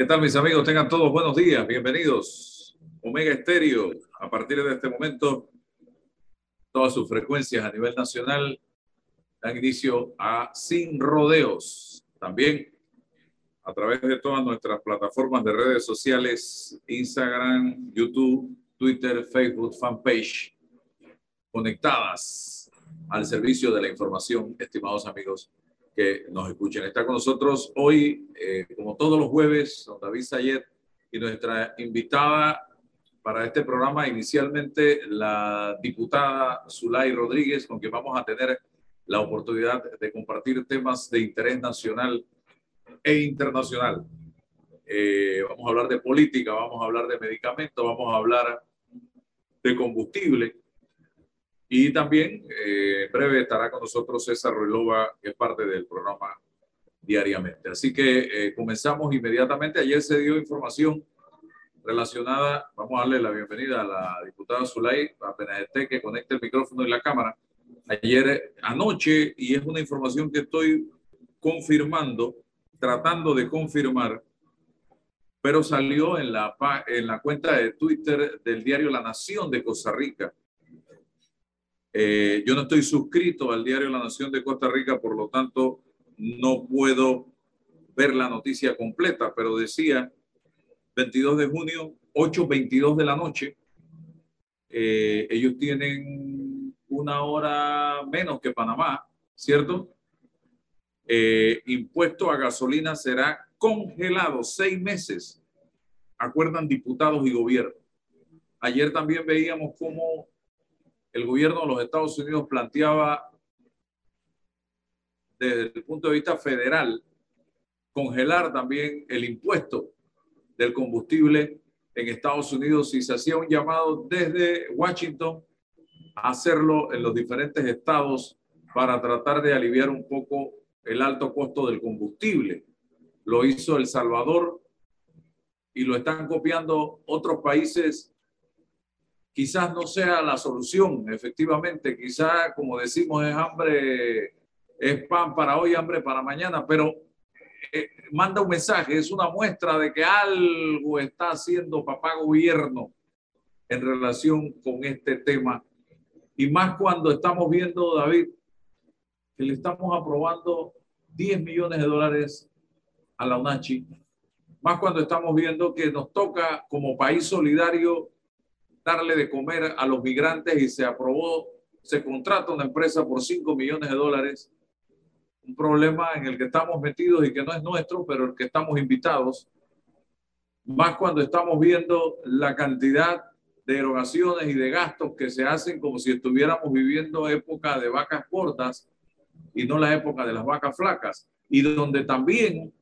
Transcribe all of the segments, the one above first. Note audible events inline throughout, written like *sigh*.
¿Qué tal mis amigos? Tengan todos buenos días, bienvenidos. Omega Estéreo, a partir de este momento, todas sus frecuencias a nivel nacional dan inicio a Sin Rodeos. También a través de todas nuestras plataformas de redes sociales, Instagram, YouTube, Twitter, Facebook, fanpage, conectadas al servicio de la información, estimados amigos que nos escuchen. Está con nosotros hoy, eh, como todos los jueves, don David Sayet y nuestra invitada para este programa, inicialmente la diputada Zulay Rodríguez, con quien vamos a tener la oportunidad de compartir temas de interés nacional e internacional. Eh, vamos a hablar de política, vamos a hablar de medicamentos, vamos a hablar de combustible y también eh, breve estará con nosotros César Ruilova, que es parte del programa diariamente. Así que eh, comenzamos inmediatamente. Ayer se dio información relacionada, vamos a darle la bienvenida a la diputada Zulay, apenas esté que conecte el micrófono y la cámara. Ayer anoche, y es una información que estoy confirmando, tratando de confirmar, pero salió en la cuenta de Twitter del diario La Nación de Costa Rica eh, yo no estoy suscrito al diario La Nación de Costa Rica, por lo tanto no puedo ver la noticia completa, pero decía 22 de junio, 8.22 de la noche. Eh, ellos tienen una hora menos que Panamá, ¿cierto? Eh, impuesto a gasolina será congelado seis meses, acuerdan diputados y gobierno. Ayer también veíamos cómo el gobierno de los Estados Unidos planteaba desde el punto de vista federal congelar también el impuesto del combustible en Estados Unidos y se hacía un llamado desde Washington a hacerlo en los diferentes estados para tratar de aliviar un poco el alto costo del combustible. Lo hizo El Salvador y lo están copiando otros países quizás no sea la solución, efectivamente, quizás, como decimos, es hambre, es pan para hoy, hambre para mañana, pero eh, manda un mensaje, es una muestra de que algo está haciendo papá gobierno en relación con este tema. Y más cuando estamos viendo, David, que le estamos aprobando 10 millones de dólares a la UNACHI, más cuando estamos viendo que nos toca como país solidario darle de comer a los migrantes y se aprobó, se contrata una empresa por 5 millones de dólares. Un problema en el que estamos metidos y que no es nuestro, pero el que estamos invitados. Más cuando estamos viendo la cantidad de erogaciones y de gastos que se hacen como si estuviéramos viviendo época de vacas cortas y no la época de las vacas flacas. Y donde también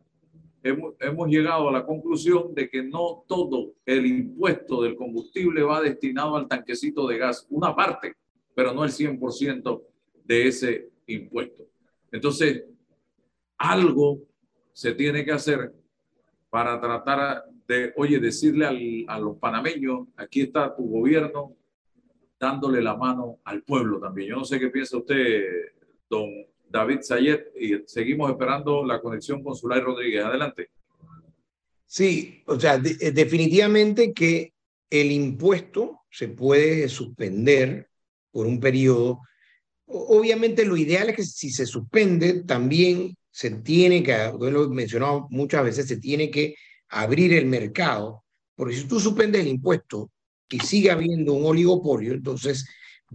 hemos, llegado a la conclusión de que no todo el impuesto del combustible va destinado al tanquecito de gas, una parte, pero no el 100% de ese impuesto. Entonces, algo se tiene que hacer para tratar de, oye, decirle a los panameños, aquí está tu gobierno, dándole la mano al pueblo también. Yo no sé qué piensa usted, don David Sayet y seguimos esperando la conexión con Zulay Rodríguez. Adelante. Sí, o sea, eh, definitivamente que el impuesto se puede suspender por un periodo. Obviamente lo ideal es que si se suspende también se tiene que, lo he mencionado muchas veces, se tiene que abrir el mercado, porque si tú suspendes el impuesto y sigue habiendo un oligopolio, entonces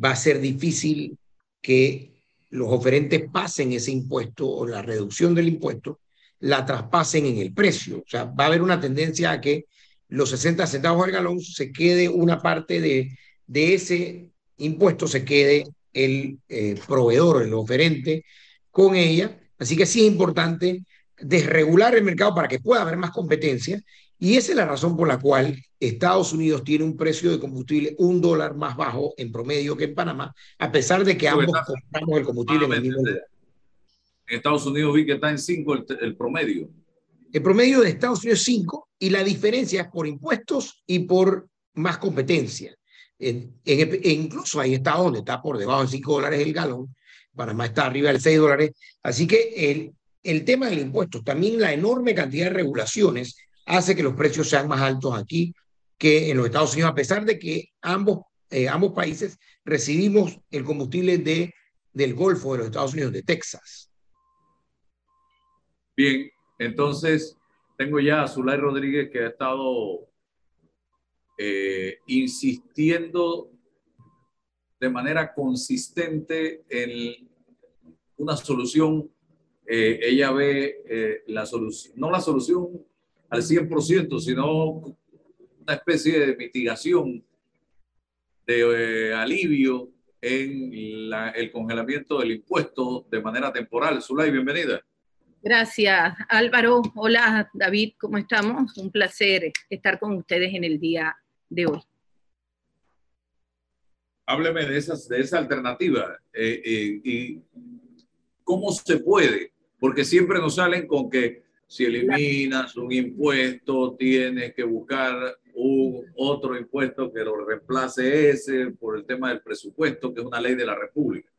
va a ser difícil que los oferentes pasen ese impuesto o la reducción del impuesto, la traspasen en el precio. O sea, va a haber una tendencia a que los 60 centavos al galón se quede una parte de, de ese impuesto, se quede el eh, proveedor, el oferente con ella. Así que sí es importante desregular el mercado para que pueda haber más competencia y esa es la razón por la cual Estados Unidos tiene un precio de combustible un dólar más bajo en promedio que en Panamá, a pesar de que ambos compramos el combustible en el mismo lugar. En Estados Unidos vi que está en 5 el, promedio. El promedio de Estados Unidos es 5 y la diferencia es por impuestos y por más competencia. En, incluso hay estados donde está por debajo de 5 dólares el galón, Panamá está arriba de 6 dólares. Así que el, el tema del impuesto, también la enorme cantidad de regulaciones hace que los precios sean más altos aquí que en los Estados Unidos, a pesar de que ambos, eh, ambos países recibimos el combustible de, del Golfo de los Estados Unidos, de Texas. Bien, entonces tengo ya a Zulay Rodríguez que ha estado eh, insistiendo de manera consistente en una solución. Eh, ella ve la solución, no la solución al 100%, sino una especie de mitigación, de alivio en el congelamiento del impuesto de manera temporal. Zulay, bienvenida. Gracias, Álvaro. Hola, David, ¿cómo estamos? Un placer estar con ustedes en el día de hoy. Hábleme de, esas, de esa alternativa eh, eh, y cómo se puede, porque siempre nos salen con que si eliminas un impuesto, tienes que buscar un otro impuesto que lo reemplace ese por el tema del presupuesto, que es una ley de la República.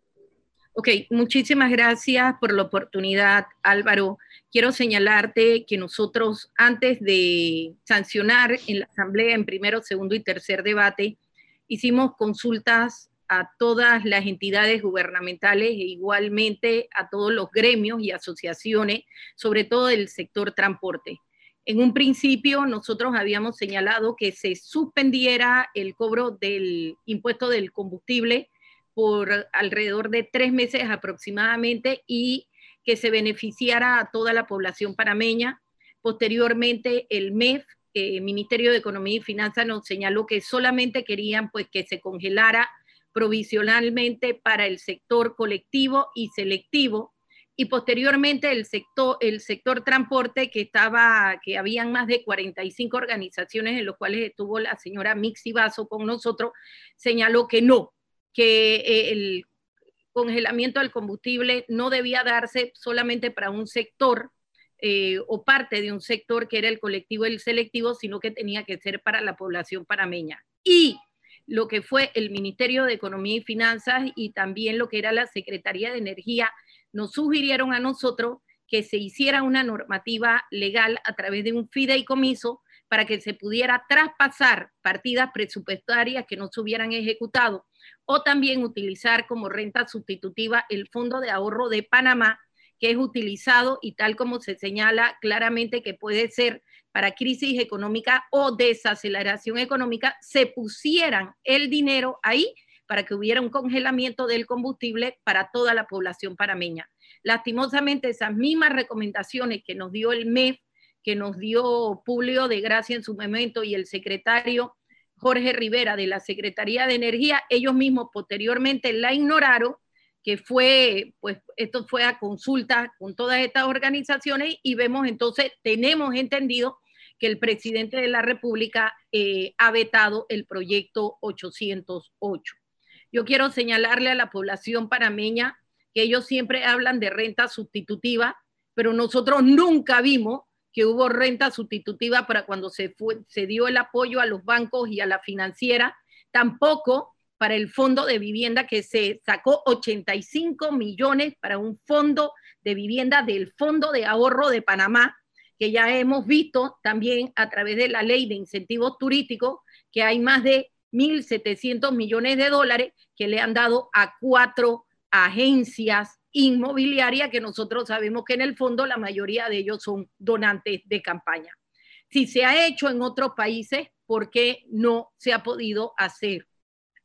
Ok, muchísimas gracias por la oportunidad, Álvaro. Quiero señalarte que nosotros, antes de sancionar en la Asamblea en primero, segundo y tercer debate, hicimos consultas a todas las entidades gubernamentales e igualmente a todos los gremios y asociaciones, sobre todo del sector transporte. En un principio, nosotros habíamos señalado que se suspendiera el cobro del impuesto del combustible por alrededor de tres meses aproximadamente y que se beneficiara a toda la población panameña. Posteriormente, el MEF, el Ministerio de Economía y Finanzas, nos señaló que solamente querían pues, que se congelara provisionalmente para el sector colectivo y selectivo y posteriormente el sector, el sector transporte que estaba, que habían más de 45 organizaciones en los cuales estuvo la señora Mixi Vaso con nosotros, señaló que no, que eh, el congelamiento del combustible no debía darse solamente para un sector eh, o parte de un sector que era el colectivo y el selectivo, sino que tenía que ser para la población parameña. Y lo que fue el Ministerio de Economía y Finanzas y también lo que era la Secretaría de Energía, nos sugirieron a nosotros que se hiciera una normativa legal a través de un fideicomiso para que se pudiera traspasar partidas presupuestarias que no se hubieran ejecutado o también utilizar como renta sustitutiva el Fondo de Ahorro de Panamá, que es utilizado y tal como se señala claramente que puede ser para crisis económica o desaceleración económica, se pusieran el dinero ahí para que hubiera un congelamiento del combustible para toda la población parameña. Lastimosamente, esas mismas recomendaciones que nos dio el MEF, que nos dio Publio de Gracia en su momento y el secretario Jorge Rivera de la Secretaría de Energía, ellos mismos posteriormente la ignoraron, que fue, pues esto fue a consulta con todas estas organizaciones y vemos entonces, tenemos entendido que el presidente de la República eh, ha vetado el proyecto 808. Yo quiero señalarle a la población panameña que ellos siempre hablan de renta sustitutiva, pero nosotros nunca vimos que hubo renta sustitutiva para cuando se, dio el apoyo a los bancos y a la financiera, tampoco para el fondo de vivienda que se sacó 85 millones para un fondo de vivienda del Fondo de Ahorro de Panamá, que ya hemos visto también a través de la ley de incentivos turísticos, que hay más de 1.700 millones de dólares que le han dado a cuatro agencias inmobiliaria que nosotros sabemos que en el fondo la mayoría de ellos son donantes de campaña. Si se ha hecho en otros países, ¿por qué no se ha podido hacer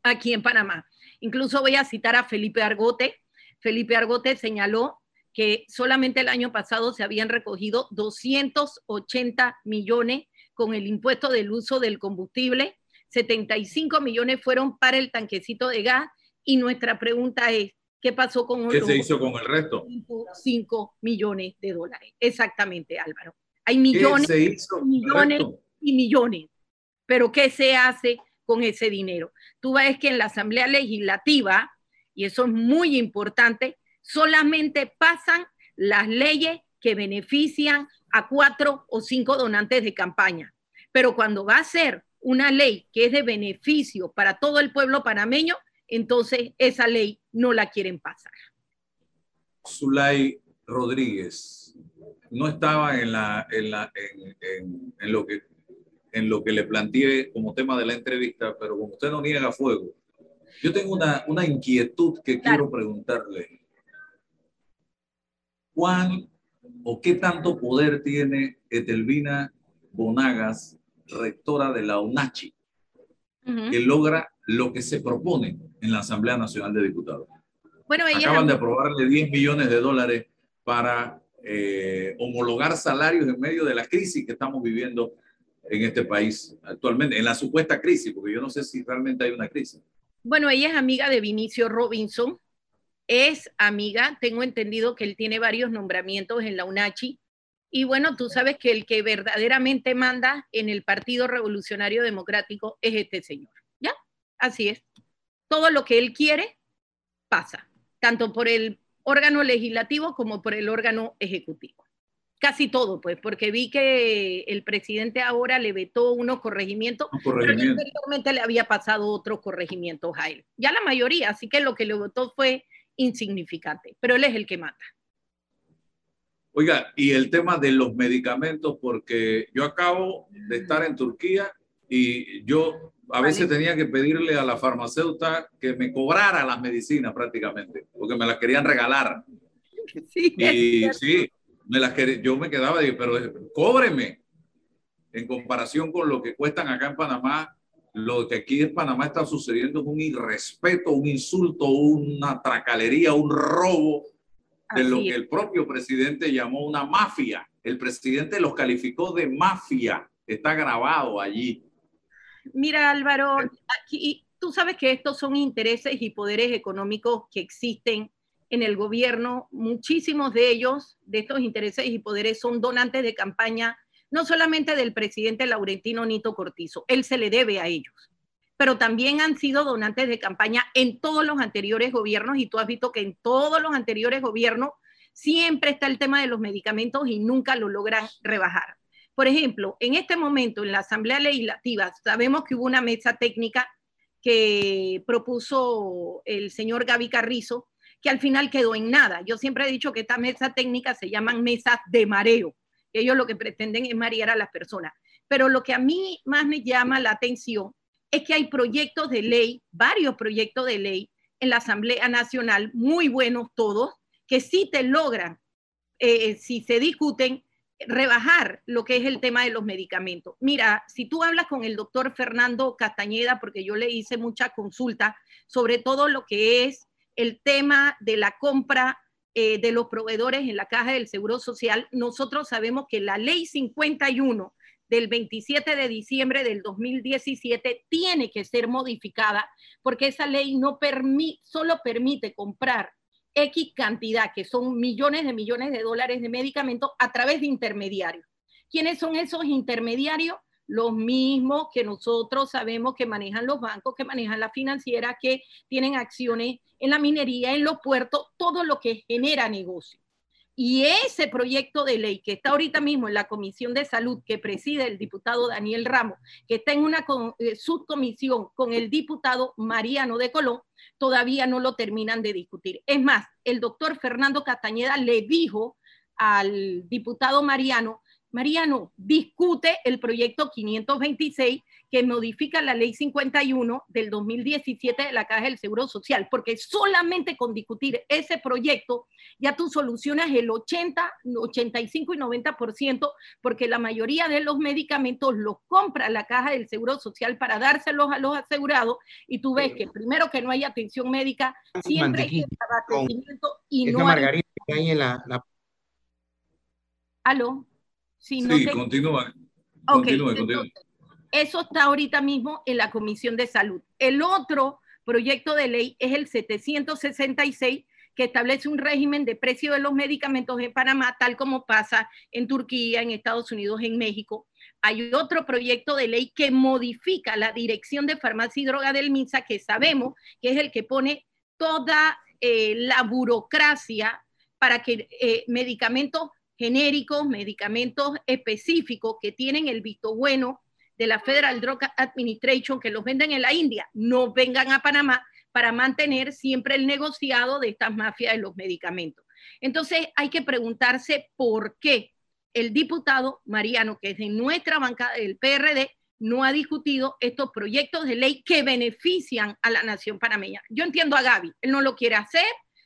aquí en Panamá? Incluso voy a citar a Felipe Argote. Felipe Argote señaló que solamente el año pasado se habían recogido 280 millones con el impuesto del uso del combustible, 75 millones fueron para el tanquecito de gas y nuestra pregunta es, ¿Qué pasó con ¿Qué se hizo con el resto? 5 millones de dólares. Exactamente, Álvaro. Hay millones, millones y millones. Pero ¿qué se hace con ese dinero? Tú ves que en la Asamblea Legislativa, y eso es muy importante, solamente pasan las leyes que benefician a cuatro o cinco donantes de campaña. Pero cuando va a ser una ley que es de beneficio para todo el pueblo panameño, entonces esa ley no la quieren pasar. Zulay Rodríguez, no estaba en, la, en, la, en, en, lo que, en lo que le planteé como tema de la entrevista, pero como usted no niega fuego, yo tengo una, una inquietud que quiero preguntarle. ¿Cuán o qué tanto poder tiene Etelvina Bonagas, rectora de la UNACHI, que logra lo que se propone en la Asamblea Nacional de Diputados? Bueno, Acaban de aprobarle 10 millones de dólares para eh, homologar salarios en medio de la crisis que estamos viviendo en este país actualmente, en la supuesta crisis, porque yo no sé si realmente hay una crisis. Bueno, ella es amiga de Vinicio Robinson, es amiga, tengo entendido que él tiene varios nombramientos en la UNACHI, y bueno, tú sabes que el que verdaderamente manda en el Partido Revolucionario Democrático es este señor, ¿ya? Así es. Todo lo que él quiere pasa, tanto por el órgano legislativo como por el órgano ejecutivo casi todo, pues, porque vi que el presidente ahora le vetó unos corregimientos, pero anteriormente le había pasado otros corregimientos a él. Ya la mayoría, así que lo que le votó fue insignificante, pero él es el que mata. Oiga, y el tema de los medicamentos, porque yo acabo de estar en Turquía y yo a veces tenía que pedirle a la farmacéutica que me cobrara las medicinas prácticamente, porque me las querían regalar. *laughs* Sí, y sí, me las yo me quedaba, pero cóbreme. En comparación con lo que cuestan acá en Panamá, lo que aquí en Panamá está sucediendo es un irrespeto, un insulto, una tracalería, un robo de lo que el propio presidente llamó una mafia. El presidente los calificó de mafia. Está grabado allí. Mira, Álvaro, aquí tú sabes que estos son intereses y poderes económicos que existen en el gobierno, muchísimos de ellos, de estos intereses y poderes, son donantes de campaña, no solamente del presidente Laurentino Nito Cortizo, él se le debe a ellos, pero también han sido donantes de campaña en todos los anteriores gobiernos y tú has visto que en todos los anteriores gobiernos siempre está el tema de los medicamentos y nunca lo logran rebajar. Por ejemplo, en este momento en la Asamblea Legislativa sabemos que hubo una mesa técnica que propuso el señor Gaby Carrizo, que al final quedó en nada. Yo siempre he dicho que esta mesa técnica se llaman mesas de mareo. Ellos lo que pretenden es marear a las personas. Pero lo que a mí más me llama la atención es que hay proyectos de ley, varios proyectos de ley en la Asamblea Nacional, muy buenos todos, que sí te logran, eh, si se discuten, rebajar lo que es el tema de los medicamentos. Mira, si tú hablas con el doctor Fernando Castañeda, porque yo le hice mucha consulta sobre todo lo que es el tema de la compra eh, de los proveedores en la caja del Seguro Social, nosotros sabemos que la ley 51 del 27 de diciembre del 2017 tiene que ser modificada porque esa ley no permite, solo permite comprar X cantidad, que son millones de millones de dólares de medicamentos a través de intermediarios. ¿Quiénes son esos intermediarios? Los mismos que nosotros sabemos que manejan los bancos, que manejan la financiera, que tienen acciones en la minería, en los puertos, todo lo que genera negocio. Y ese proyecto de ley que está ahorita mismo en la Comisión de Salud que preside el diputado Daniel Ramos, que está en una eh, subcomisión con el diputado Mariano de Colón, todavía no lo terminan de discutir. Es más, el doctor Fernando Castañeda le dijo al diputado Mariano Mariano, discute el proyecto 526 que modifica la ley 51 del 2017 de la Caja del Seguro Social, porque solamente con discutir ese proyecto ya tú solucionas el 80, 85 y 90%, porque la mayoría de los medicamentos los compra la Caja del Seguro Social para dárselos a los asegurados y tú ves que primero que no hay atención médica, siempre hay abastecimiento y no hay... hay en la, la... ¿Aló? Sí, continúa. eso está ahorita mismo en la Comisión de Salud. El otro proyecto de ley es el 766 que establece un régimen de precio de los medicamentos en Panamá, tal como pasa en Turquía, en Estados Unidos, en México. Hay otro proyecto de ley que modifica la dirección de farmacia y droga del MINSA, que sabemos que es el que pone toda eh, la burocracia para que eh, medicamentos genéricos, medicamentos específicos que tienen el visto bueno de la Federal Drug Administration, que los venden en la India, no vengan a Panamá para mantener siempre el negociado de estas mafias de los medicamentos. Entonces hay que preguntarse por qué el diputado Mariano, que es de nuestra bancada del PRD, no ha discutido estos proyectos de ley que benefician a la nación panameña. Yo entiendo a Gaby, él no lo quiere hacer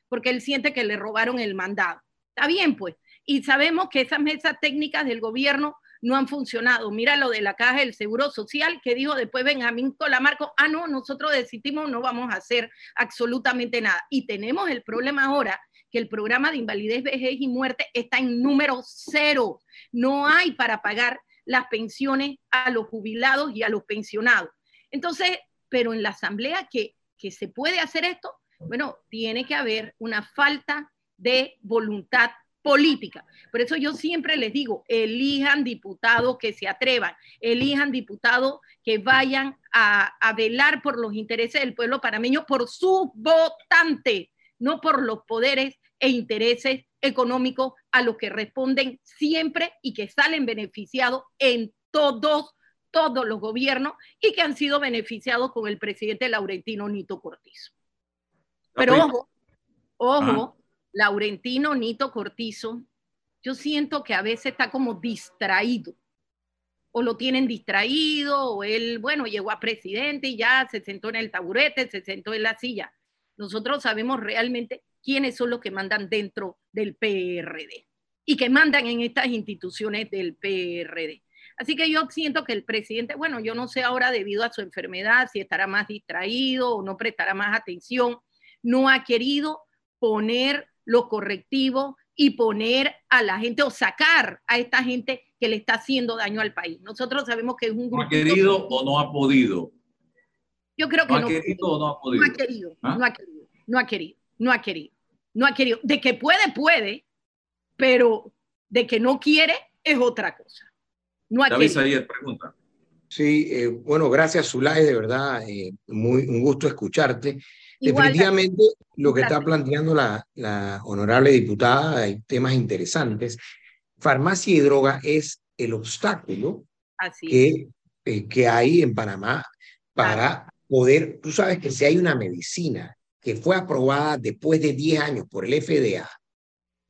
porque él siente que le robaron el mandado. Está bien, pues. Y sabemos que esas mesas técnicas del gobierno no han funcionado. Mira lo de la caja del Seguro Social que dijo después Benjamín Colamarco, ah, no, nosotros decidimos, no vamos a hacer absolutamente nada. Y tenemos el problema ahora que el programa de invalidez, vejez y muerte está en número cero. No hay para pagar las pensiones a los jubilados y a los pensionados. Entonces, pero en la asamblea que, que se puede hacer esto, bueno, tiene que haber una falta de voluntad política. Por eso yo siempre les digo, elijan diputados que se atrevan, elijan diputados que vayan a, a velar por los intereses del pueblo panameño, por sus votantes, no por los poderes e intereses económicos a los que responden siempre y que salen beneficiados en todos, todos los gobiernos y que han sido beneficiados con el presidente Laurentino Nito Cortizo. Pero ojo, ojo, Laurentino Nito Cortizo, yo siento que a veces está como distraído o lo tienen distraído, o él, bueno, llegó a presidente y ya se sentó en el taburete, se sentó en la silla. Nosotros sabemos realmente quiénes son los que mandan dentro del PRD y que mandan en estas instituciones del PRD. Así que yo siento que el presidente, bueno, yo no sé ahora debido a su enfermedad si estará más distraído o no prestará más atención, no ha querido poner lo correctivo y poner a la gente o sacar a esta gente que le está haciendo daño al país. Nosotros sabemos que es un grupo... ¿No ha querido o no ha podido? Yo creo que no. ¿Ha querido o no ha podido? No ha querido, ¿Ah? no ha querido, no ha querido, no ha querido no ha querido. De que puede, puede, pero de que no quiere es otra cosa. No ha David querido. pregunta. Sí, eh, bueno, gracias Zulay, de verdad, eh, muy, un gusto escucharte. Definitivamente lo que está planteando la, la honorable diputada, hay temas interesantes. Farmacia y droga es el obstáculo que, eh, que hay en Panamá para poder, tú sabes que si hay una medicina que fue aprobada después de 10 años por el FDA,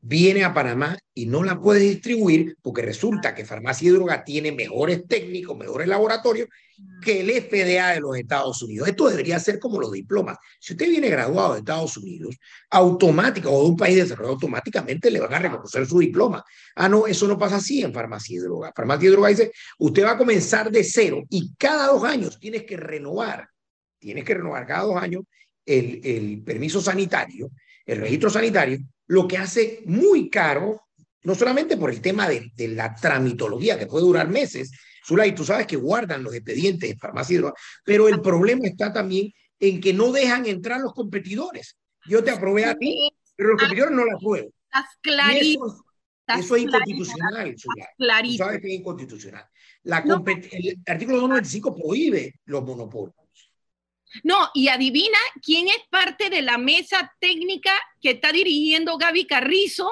viene a Panamá y no la puede distribuir porque resulta que Farmacia y Droga tiene mejores técnicos, mejores laboratorios que el FDA de los Estados Unidos. Esto debería ser como los diplomas. Si usted viene graduado de Estados Unidos, automático o de un país desarrollado, automáticamente le van a reconocer su diploma. Ah, no, eso no pasa así en Farmacia y Droga. Farmacia y Droga dice, usted va a comenzar de cero y cada dos años tienes que renovar. Tienes que renovar cada dos años el, el permiso sanitario, el registro sanitario, lo que hace muy caro, no solamente por el tema de, de la tramitología, que puede durar meses, Zulay, tú sabes que guardan los expedientes de farmacia, pero el problema está también en que no dejan entrar los competidores. Yo te aprobé a ti, pero los competidores no la aprueban. Eso, eso, es inconstitucional, Zulay. Tú sabes que es inconstitucional. La el artículo 295 prohíbe los monopolios. No, y adivina quién es parte de la mesa técnica que está dirigiendo Gaby Carrizo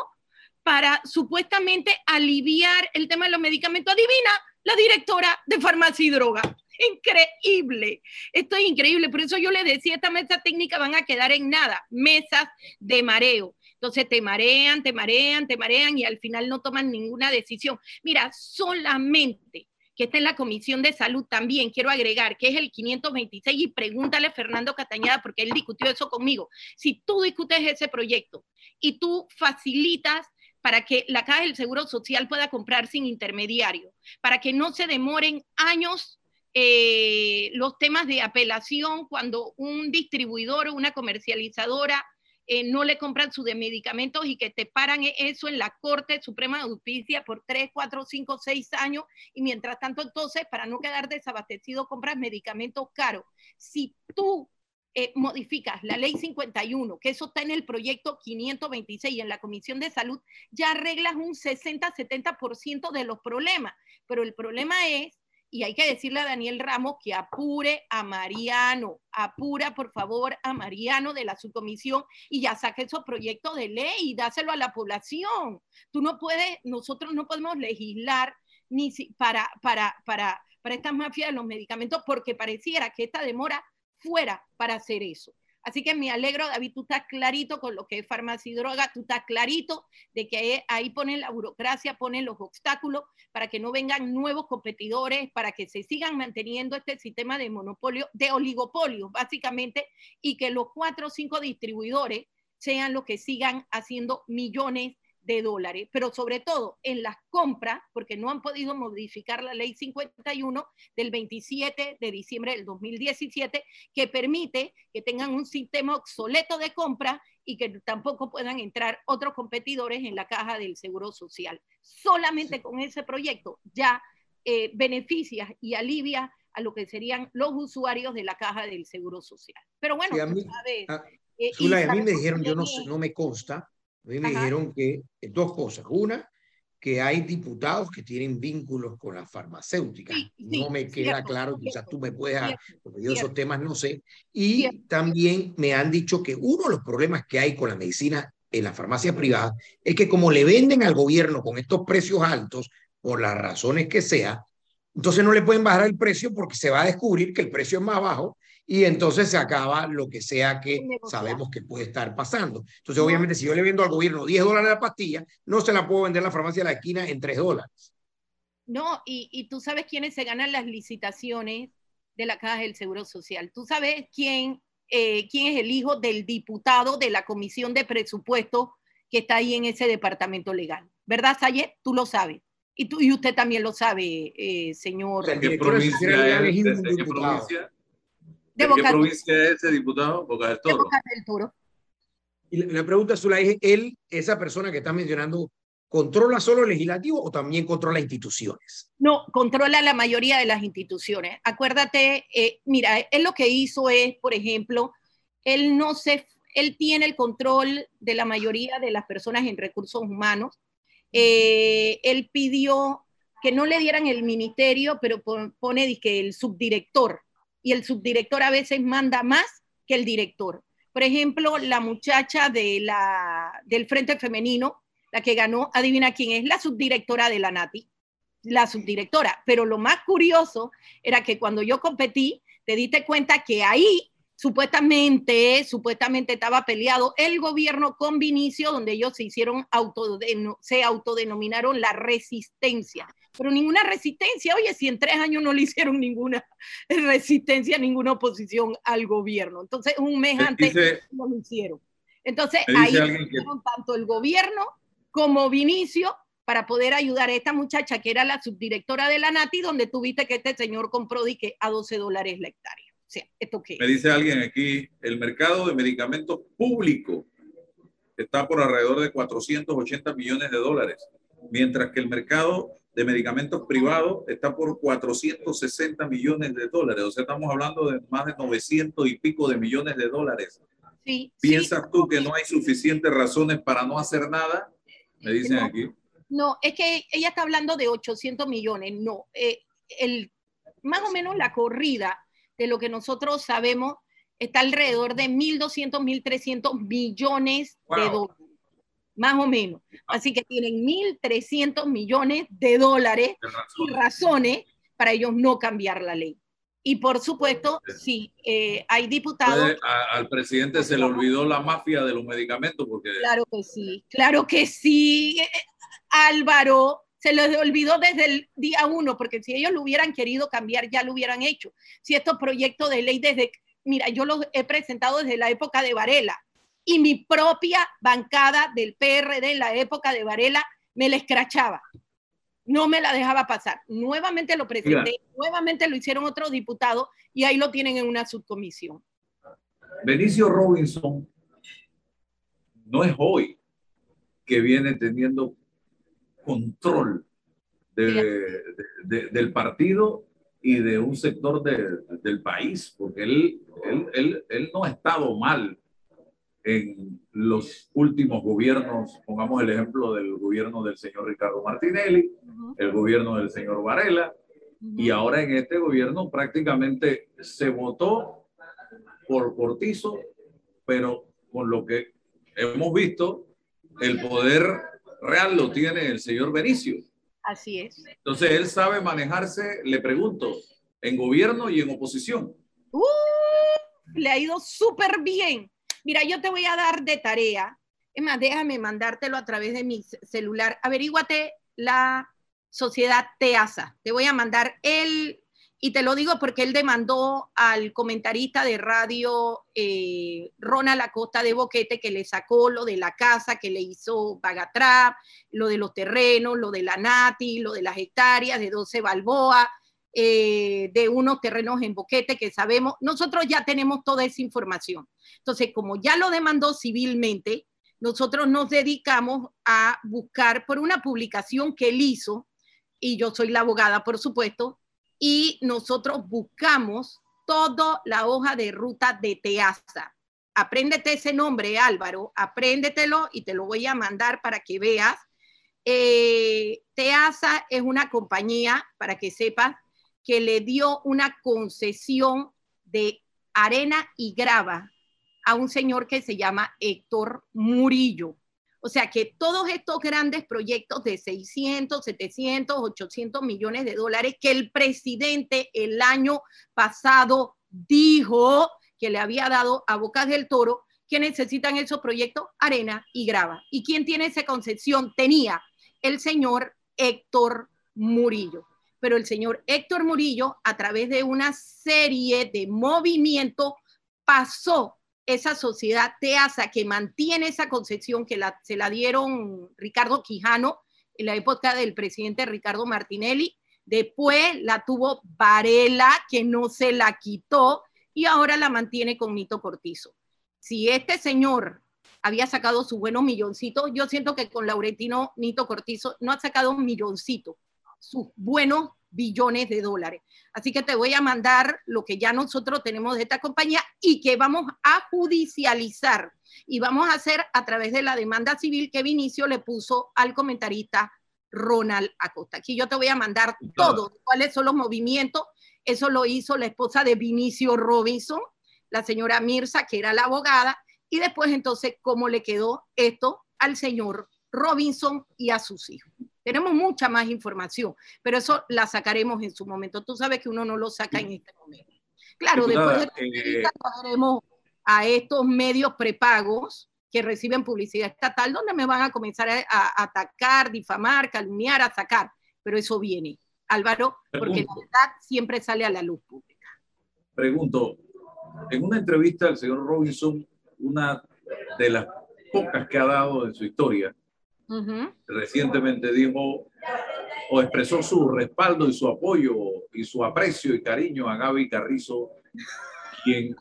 para supuestamente aliviar el tema de los medicamentos. Adivina, la directora de farmacia y droga. Increíble, esto es increíble. Por eso yo le decía, esta mesa técnica van a quedar en nada, mesas de mareo. Entonces te marean, te marean, te marean y al final no toman ninguna decisión. Mira, solamente que está en la Comisión de Salud también, quiero agregar, que es el 526, y pregúntale a Fernando Catañada, porque él discutió eso conmigo. Si tú discutes ese proyecto y tú facilitas para que la Caja del Seguro Social pueda comprar sin intermediario, para que no se demoren años eh, los temas de apelación cuando un distribuidor o una comercializadora eh, no le compran sus medicamentos y que te paran eso en la Corte Suprema de Justicia por 3, 4, 5, 6 años y mientras tanto entonces para no quedar desabastecido compras medicamentos caros. Si tú eh, modificas la ley 51, que eso está en el proyecto 526 y en la Comisión de Salud, ya arreglas un 60-70% de los problemas. Pero el problema es y hay que decirle a Daniel Ramos que apure a Mariano, apura por favor a Mariano de la subcomisión y ya saque esos proyectos de ley y dáselo a la población. Tú no puedes, nosotros no podemos legislar ni si, para, para, para, para estas mafias de los medicamentos porque pareciera que esta demora fuera para hacer eso. Así que me alegro, David, tú estás clarito con lo que es farmacia y droga, tú estás clarito de que ahí ponen la burocracia, ponen los obstáculos para que no vengan nuevos competidores, para que se sigan manteniendo este sistema de monopolio, de oligopolio, básicamente, y que los cuatro o cinco distribuidores sean los que sigan haciendo millones de dólares, pero sobre todo en las compras, porque no han podido modificar la ley 51 del 27 de diciembre del 2017, que permite que tengan un sistema obsoleto de compra y que tampoco puedan entrar otros competidores en la caja del Seguro Social. Solamente con ese proyecto ya eh, beneficia y alivia a lo que serían los usuarios de la caja del Seguro Social. Pero bueno, a mí, eh, a mí me dijeron, yo no, no me consta, a mí me dijeron que eh, dos cosas. Una, que hay diputados que tienen vínculos con las farmacéuticas. no me queda claro, quizás tú me puedas, porque yo esos temas no sé. Y también me han dicho que uno de los problemas que hay con la medicina en la farmacia privada es que como le venden al gobierno con estos precios altos, por las razones que sea, entonces no le pueden bajar el precio porque se va a descubrir que el precio es más bajo y entonces se acaba lo que sea que sabemos que puede estar pasando. Entonces, obviamente, si yo le vendo al gobierno 10 dólares la pastilla, no se la puedo vender a la farmacia de la esquina en 3 dólares. No, y, y tú sabes quiénes se ganan las licitaciones de la Caja del Seguro Social. Tú sabes quién, eh, quién es el hijo del diputado de la Comisión de Presupuesto que está ahí en ese departamento legal. ¿Verdad, Sayet? Tú lo sabes. Y, tú, y usted también lo sabe, eh, señor. ¿De qué provincia es? ¿De, qué provincia es ese diputado? Boca del Toro. Boca del Toro. Y la, pregunta es, ¿él, esa persona que está mencionando, controla solo el legislativo o también controla instituciones? No, controla la mayoría de las instituciones. Acuérdate, eh, mira, él lo que hizo es, por ejemplo, él no se, él tiene el control de la mayoría de las personas en recursos humanos. Eh, él pidió que no le dieran el ministerio, pero pone que el subdirector y el subdirector a veces manda más que el director. Por ejemplo, la muchacha de la, del Frente Femenino, la que ganó, adivina quién es, la subdirectora de la NATI, la subdirectora. Pero lo más curioso era que cuando yo competí, te diste cuenta que ahí supuestamente, supuestamente estaba peleado el gobierno con Vinicio, donde ellos se hicieron se autodenominaron la resistencia pero ninguna resistencia. Oye, si en tres años no le hicieron ninguna *laughs* resistencia, ninguna oposición al gobierno. Entonces, un mes antes no lo hicieron. Entonces, ahí hicieron tanto el gobierno como Vinicio para poder ayudar a esta muchacha que era la subdirectora de la NATI, donde tuviste que este señor compró dique a 12 dólares la hectárea. O sea, ¿esto qué? Me dice alguien aquí, el mercado de medicamentos público está por alrededor de 480 millones de dólares, mientras que el mercado de medicamentos privados está por 460 millones de dólares. O sea, estamos hablando de más de 900 y pico de millones de dólares. Sí, ¿Piensas tú que no hay suficientes razones para no hacer nada? Me dicen aquí. No, es que ella está hablando de 800 millones. No, eh, el, más o menos la corrida de lo que nosotros sabemos está alrededor de 1.200, 1.300 millones de dólares más o menos. Así que tienen 1.300 millones de dólares y razones para ellos no cambiar la ley. Y por supuesto, sí, eh, hay diputados. al presidente se le olvidó la mafia de los medicamentos porque. Claro que sí, claro que sí. Eh, Álvaro, se les olvidó desde el día uno, porque si ellos lo hubieran querido cambiar, ya lo hubieran hecho. Si estos proyectos de ley desde, mira, yo los he presentado desde la época de Varela, y mi propia bancada del PRD en la época de Varela me la escrachaba. No me la dejaba pasar. Nuevamente lo presenté, nuevamente lo hicieron otros diputados y ahí lo tienen en una subcomisión. Benicio Robinson no es hoy que viene teniendo control del partido y de un sector del país, porque él, él, él, él no ha estado mal en los últimos gobiernos, pongamos el ejemplo del gobierno del señor Ricardo Martinelli, el gobierno del señor Varela, y ahora en este gobierno prácticamente se votó por Cortizo, pero con lo que hemos visto, el poder real lo tiene el señor Benicio. Así es. Entonces él sabe manejarse, le pregunto, en gobierno y en oposición. Uh, le ha ido súper bien. Mira, yo te voy a dar de tarea. Es más, déjame mandártelo a través de mi celular. Averíguate la sociedad TEASA. Te voy a mandar el y te lo digo porque él demandó al comentarista de radio eh, Ronald Acosta de Boquete que le sacó lo de la casa, que le hizo Bagatrap, lo de los terrenos, lo de la Nati, lo de las hectáreas de 12 Balboa, eh, de unos terrenos en Boquete que sabemos. Nosotros ya tenemos toda esa información. Entonces, como ya lo demandó civilmente, nosotros nos dedicamos a buscar por una publicación que él hizo, y yo soy la abogada, por supuesto, y nosotros buscamos toda la hoja de ruta de TEASA. Apréndete ese nombre, Álvaro, apréndetelo y te lo voy a mandar para que veas. Eh, TEASA es una compañía, para que sepas, que le dio una concesión de arena y grava a un señor que se llama Héctor Murillo. O sea que todos estos grandes proyectos de 600, 700, 800 millones de dólares que el presidente el año pasado dijo que le había dado a Bocas del Toro, que necesitan esos proyectos arena y grava. ¿Y quién tiene esa concesión? Tenía el señor Héctor Murillo. Pero el señor Héctor Murillo, a través de una serie de movimientos, pasó esa sociedad TEASA que mantiene esa concesión que se la dieron Ricardo Quijano en la época del presidente Ricardo Martinelli, después la tuvo Varela que no se la quitó y ahora la mantiene con Nito Cortizo. Si este señor había sacado sus buenos milloncitos, yo siento que con Laurentino Nito Cortizo no ha sacado un milloncito, sus buenos billones de dólares. Así que te voy a mandar lo que ya nosotros tenemos de esta compañía y que vamos a judicializar y vamos a hacer a través de la demanda civil que Vinicio le puso al comentarista Ronald Acosta. Aquí yo te voy a mandar todo, cuáles son los movimientos. Eso lo hizo la esposa de Vinicio Robinson, la señora Mirza, que era la abogada, y después entonces cómo le quedó esto al señor Robinson y a sus hijos. Tenemos mucha más información, pero eso la sacaremos en su momento. Tú sabes que uno no lo saca en este momento. Claro, después de eh, veremos a estos medios prepagos que reciben publicidad estatal, donde me van a comenzar a, atacar, difamar, calumniar, a sacar. Pero eso viene, Álvaro, porque la verdad siempre sale a la luz pública. Pregunto, en una entrevista el señor Robinson, una de las pocas que ha dado en su historia, recientemente dijo o expresó su respaldo y su apoyo y su aprecio y cariño a Gaby Carrizo, quien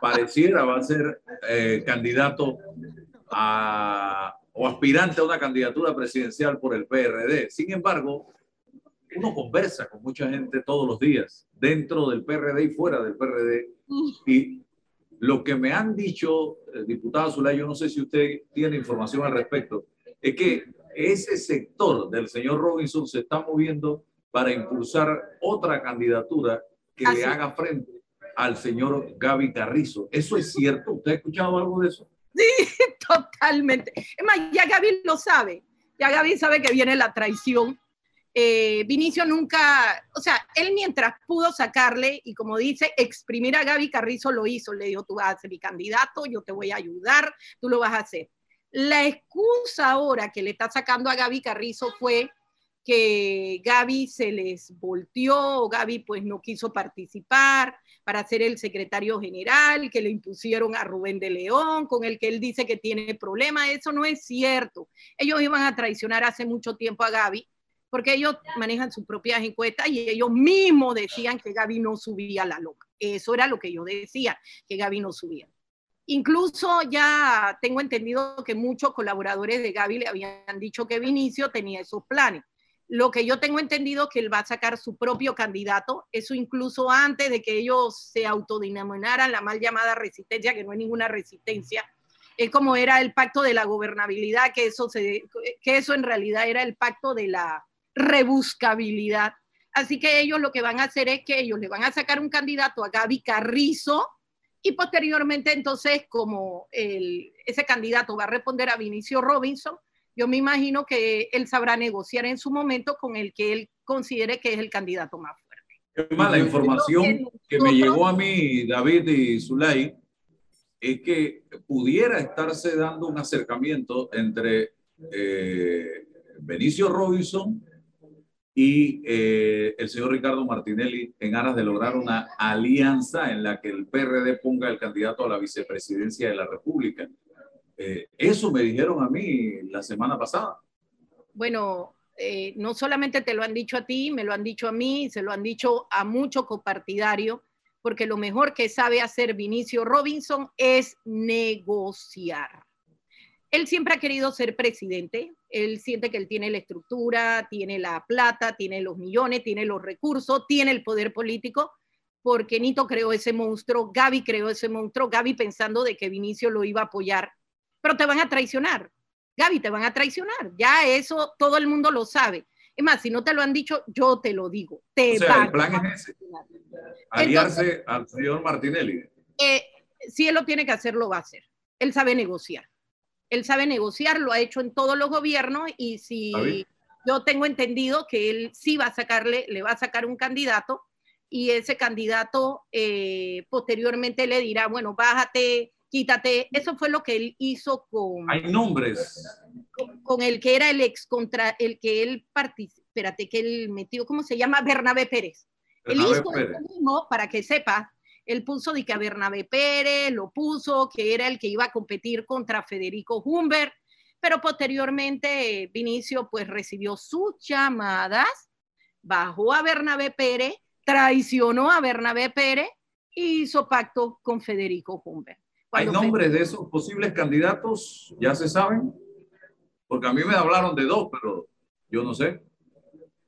pareciera va a ser eh, candidato a, o aspirante a una candidatura presidencial por el PRD. Sin embargo, uno conversa con mucha gente todos los días, dentro del PRD y fuera del PRD, y lo que me han dicho, el diputado Zulay, yo no sé si usted tiene información al respecto, es que ese sector del señor Robinson se está moviendo para impulsar otra candidatura que le haga frente al señor Gaby Carrizo. ¿Eso es cierto? ¿Usted ha escuchado algo de eso? Sí, *laughs* totalmente. Es más, ya Gaby lo sabe. Ya Gaby sabe que viene la traición. Eh, Vinicio nunca, o sea, él mientras pudo sacarle y como dice, exprimir a Gaby Carrizo lo hizo. Le dijo, tú vas a ser mi candidato, yo te voy a ayudar, tú lo vas a hacer. La excusa ahora que le está sacando a Gaby Carrizo fue que Gaby se les volteó, Gaby pues no quiso participar para ser el secretario general, que le impusieron a Rubén de León, con el que él dice que tiene problemas. Eso no es cierto. Ellos iban a traicionar hace mucho tiempo a Gaby, porque ellos manejan sus propias encuestas y ellos mismos decían que Gaby no subía la loma. Eso era lo que yo decía, que Gaby no subía. Incluso ya tengo entendido que muchos colaboradores de Gaby le habían dicho que Vinicio tenía esos planes. Lo que yo tengo entendido que él va a sacar su propio candidato, eso incluso antes de que ellos se autodenominaran la mal llamada resistencia, que no hay ninguna resistencia, es como era el pacto de la gobernabilidad, que eso, se, que eso en realidad era el pacto de la rebuscabilidad. Así que ellos lo que van a hacer es que ellos le van a sacar un candidato a Gaby Carrizo, y posteriormente, entonces, como ese candidato va a responder a Vinicio Robinson, yo me imagino que él sabrá negociar en su momento con el que él considere que es el candidato más fuerte. Es más, la información que me llegó a mí, David y Zulay, es que pudiera estarse dando un acercamiento entre eh, Benicio Robinson y eh, el señor Ricardo Martinelli en aras de lograr una alianza en la que el PRD ponga el candidato a la vicepresidencia de la República. Eh, eso me dijeron a mí la semana pasada. Bueno, eh, no solamente te lo han dicho a ti, me lo han dicho a mí, se lo han dicho a mucho copartidario, porque lo mejor que sabe hacer Vinicio Robinson es negociar. Él siempre ha querido ser presidente, él siente que él tiene la estructura, tiene la plata, tiene los millones, tiene los recursos, tiene el poder político, porque Nito creó ese monstruo, Gaby creó ese monstruo, Gaby pensando de que Vinicio lo iba a apoyar, pero te van a traicionar, Gaby, te van a traicionar. Ya eso todo el mundo lo sabe. Es más, si no te lo han dicho, yo te lo digo. Te o sea, el plan es ese. Aliarse al señor Martinelli. Eh, si él lo tiene que hacer, lo va a hacer. Él sabe negociar. Él sabe negociar, lo ha hecho en todos los gobiernos y si yo tengo entendido que él sí va a sacarle, le va a sacar un candidato y ese candidato eh, posteriormente le dirá, bueno, bájate quítate. Eso fue lo que él hizo con. Hay nombres. Con, el que era el ex contra el que él participó. Espérate, que él metió, ¿cómo se llama? Bernabé Pérez. él hizo Pérez. mismo, para que sepa, él puso de que a Bernabé Pérez lo puso, que era el que iba a competir contra Federico Humbert, pero posteriormente Vinicio pues recibió sus llamadas, bajó a Bernabé Pérez, traicionó a Bernabé Pérez y hizo pacto con Federico Humbert. ¿Hay nombres de esos posibles candidatos? ¿Ya se saben? Porque a mí me hablaron de dos, pero yo no sé.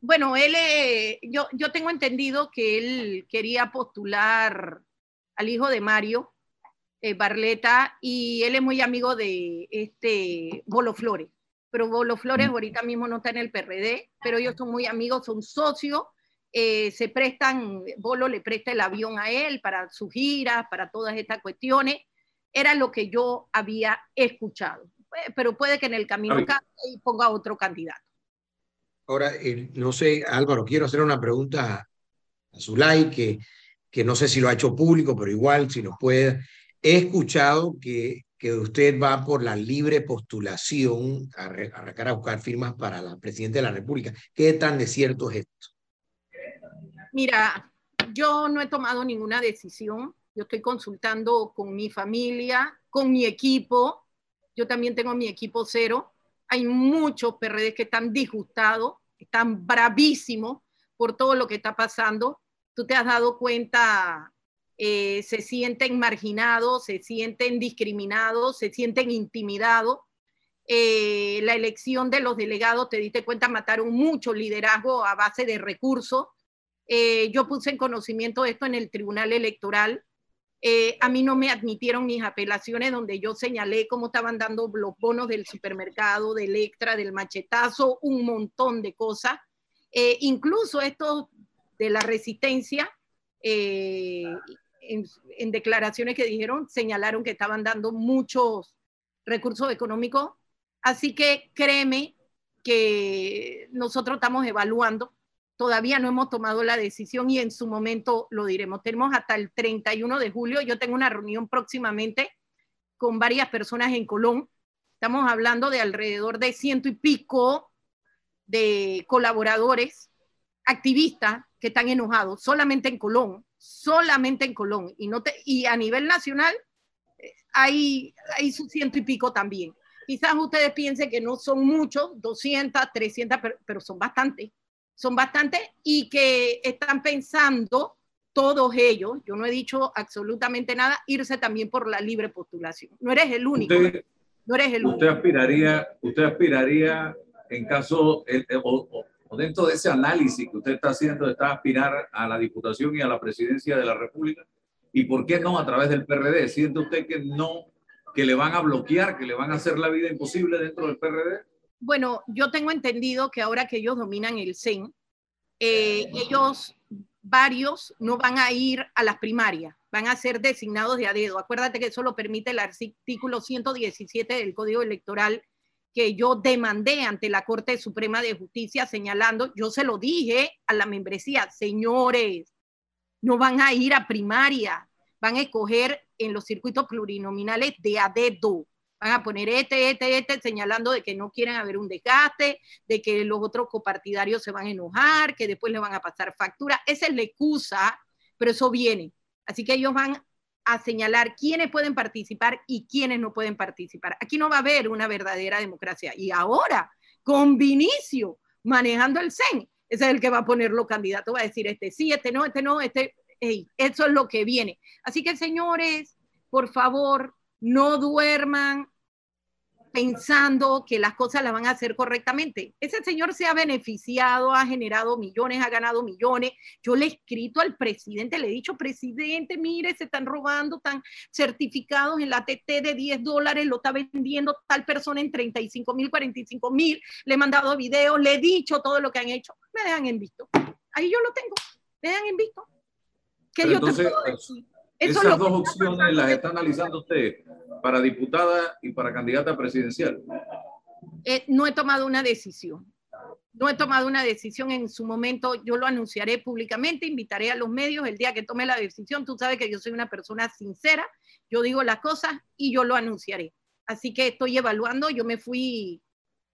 Bueno, él, eh, yo, yo tengo entendido que él quería postular al hijo de Mario, eh, Barleta, y él es muy amigo de este Bolo Flores. Pero Bolo Flores mm. ahorita mismo no está en el PRD, pero ellos son muy amigos, son socios, eh, se prestan, Bolo le presta el avión a él para sus giras, para todas estas cuestiones. Era lo que yo había escuchado. Pero puede que en el camino cambie y ponga otro candidato. Ahora, eh, no sé, Álvaro, quiero hacer una pregunta a Zulay, que, que no sé si lo ha hecho público, pero igual, si nos puede. He escuchado que, que usted va por la libre postulación a arrancar a buscar firmas para la presidenta de la República. ¿Qué tan desierto es esto? Mira, yo no he tomado ninguna decisión. Yo estoy consultando con mi familia, con mi equipo. Yo también tengo mi equipo cero. Hay muchos PRD que están disgustados, están bravísimos por todo lo que está pasando. Tú te has dado cuenta, eh, se sienten marginados, se sienten discriminados, se sienten intimidados. Eh, la elección de los delegados, te diste cuenta, mataron mucho liderazgo a base de recursos. Eh, yo puse en conocimiento esto en el Tribunal Electoral. Eh, a mí no me admitieron mis apelaciones donde yo señalé cómo estaban dando los bonos del supermercado, del extra, del machetazo, un montón de cosas. Eh, incluso esto de la resistencia, eh, en, declaraciones que dijeron, señalaron que estaban dando muchos recursos económicos. Así que créeme que nosotros estamos evaluando Todavía no hemos tomado la decisión y en su momento lo diremos. Tenemos hasta el 31 de julio. Yo tengo una reunión próximamente con varias personas en Colón. Estamos hablando de alrededor de ciento y pico de colaboradores, activistas que están enojados, solamente en Colón, solamente en Colón. Y, no te, y a nivel nacional eh, hay, hay su ciento y pico también. Quizás ustedes piensen que no son muchos, 200, 300, pero, pero son bastantes son bastantes y que están pensando todos ellos, yo no he dicho absolutamente nada, irse también por la libre postulación. No eres el único. Usted, no eres el usted Aspiraría, usted aspiraría, en caso, o, dentro de ese análisis que usted está haciendo, está aspirar a la diputación y a la presidencia de la República. ¿Y por qué no a través del PRD? ¿Siente usted que no, que le van a bloquear, que le van a hacer la vida imposible dentro del PRD? Bueno, yo tengo entendido que ahora que ellos dominan el CEN, eh, ellos, varios, no van a ir a las primarias, van a ser designados de a dedo. Acuérdate que eso lo permite el artículo 117 del Código Electoral que yo demandé ante la Corte Suprema de Justicia señalando, yo se lo dije a la membresía, señores, no van a ir a primaria, van a escoger en los circuitos plurinominales de a dedo. Van a poner este, este, este, señalando de que no quieren haber un desgaste, de que los otros copartidarios se van a enojar, que después le van a pasar factura. Esa es la excusa, pero eso viene. Así que ellos van a señalar quiénes pueden participar y quiénes no pueden participar. Aquí no va a haber una verdadera democracia. Y ahora, con Vinicio manejando el CEN, ese es el que va a poner los candidatos, va a decir este sí, este no, este no, este, eso es lo que viene. Así que señores, por favor, no duerman, pensando que las cosas las van a hacer correctamente. Ese señor se ha beneficiado, ha generado millones, ha ganado millones. Yo le he escrito al presidente, le he dicho, presidente, mire, se están robando tan certificados en la TT de 10 dólares, lo está vendiendo tal persona en 35 mil, 45 mil. Le he mandado videos, le he dicho todo lo que han hecho. Me dejan en visto. Ahí yo lo tengo. Me dejan en visto. ¿Qué yo te puedo decir? Esas dos opciones las está analizando usted para diputada y para candidata presidencial. Eh, no he tomado una decisión. No he tomado una decisión en su momento. Yo lo anunciaré públicamente, invitaré a los medios el día que tome la decisión. Tú sabes que yo soy una persona sincera. Yo digo las cosas y yo lo anunciaré. Así que estoy evaluando. Yo me fui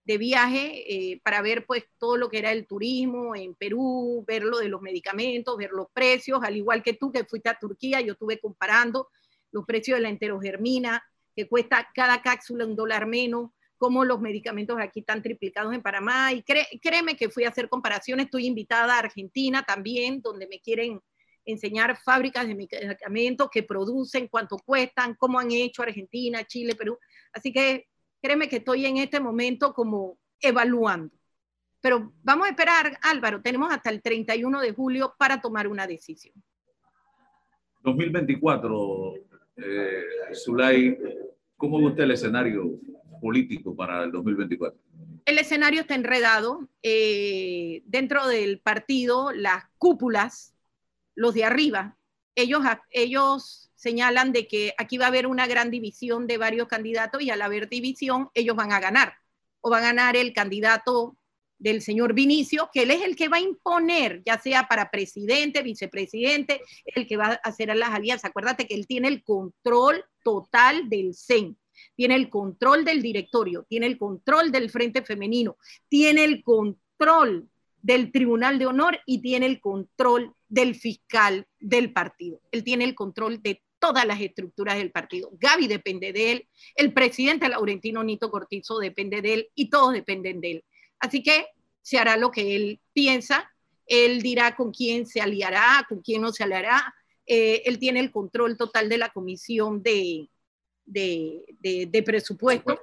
de viaje eh, para ver pues todo lo que era el turismo en Perú, ver lo de los medicamentos, ver los precios, al igual que tú que fuiste a Turquía, yo estuve comparando los precios de la enterogermina, que cuesta cada cápsula un dólar menos, como los medicamentos aquí están triplicados en Panamá, y créeme que fui a hacer comparaciones, estoy invitada a Argentina también, donde me quieren enseñar fábricas de medicamentos que producen, cuánto cuestan, cómo han hecho Argentina, Chile, Perú. Así que créeme que estoy en este momento como evaluando. Pero vamos a esperar, Álvaro, tenemos hasta el 31 de julio para tomar una decisión. 2024, eh, Zulay, ¿cómo ve usted el escenario político para el 2024? El escenario está enredado. Eh, dentro del partido, las cúpulas, los de arriba, ellos, ellos señalan de que aquí va a haber una gran división de varios candidatos y al haber división ellos van a ganar o va a ganar el candidato del señor Vinicio, que él es el que va a imponer, ya sea para presidente, vicepresidente, el que va a hacer las alianzas. Acuérdate que él tiene el control total del CEN, tiene el control del directorio, tiene el control del Frente Femenino, tiene el control del Tribunal de Honor y tiene el control del fiscal del partido. Él tiene el control de todas las estructuras del partido. Gaby depende de él, el presidente Laurentino Nito Cortizo depende de él y todos dependen de él. Así que se hará lo que él piensa, él dirá con quién se aliará, con quién no se aliará. Eh, él tiene el control total de la comisión de, de, presupuesto.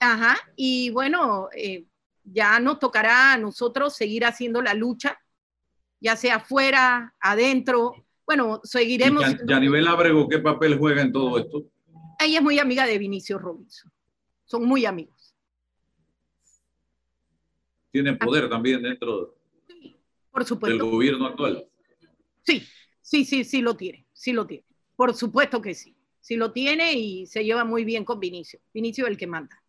Ajá, y bueno, eh, ya nos tocará a nosotros seguir haciendo la lucha, ya sea afuera, adentro, bueno, seguiremos. ¿Y a, nivel Abrego qué papel juega en todo esto? Ella es muy amiga de Vinicio Robinson. Son muy amigos. Tiene poder también dentro por supuesto. del gobierno actual. Sí, sí, sí, sí lo tiene, sí lo tiene. Por supuesto que sí. Sí lo tiene y se lleva muy bien con Vinicio. Vinicio es el que manda.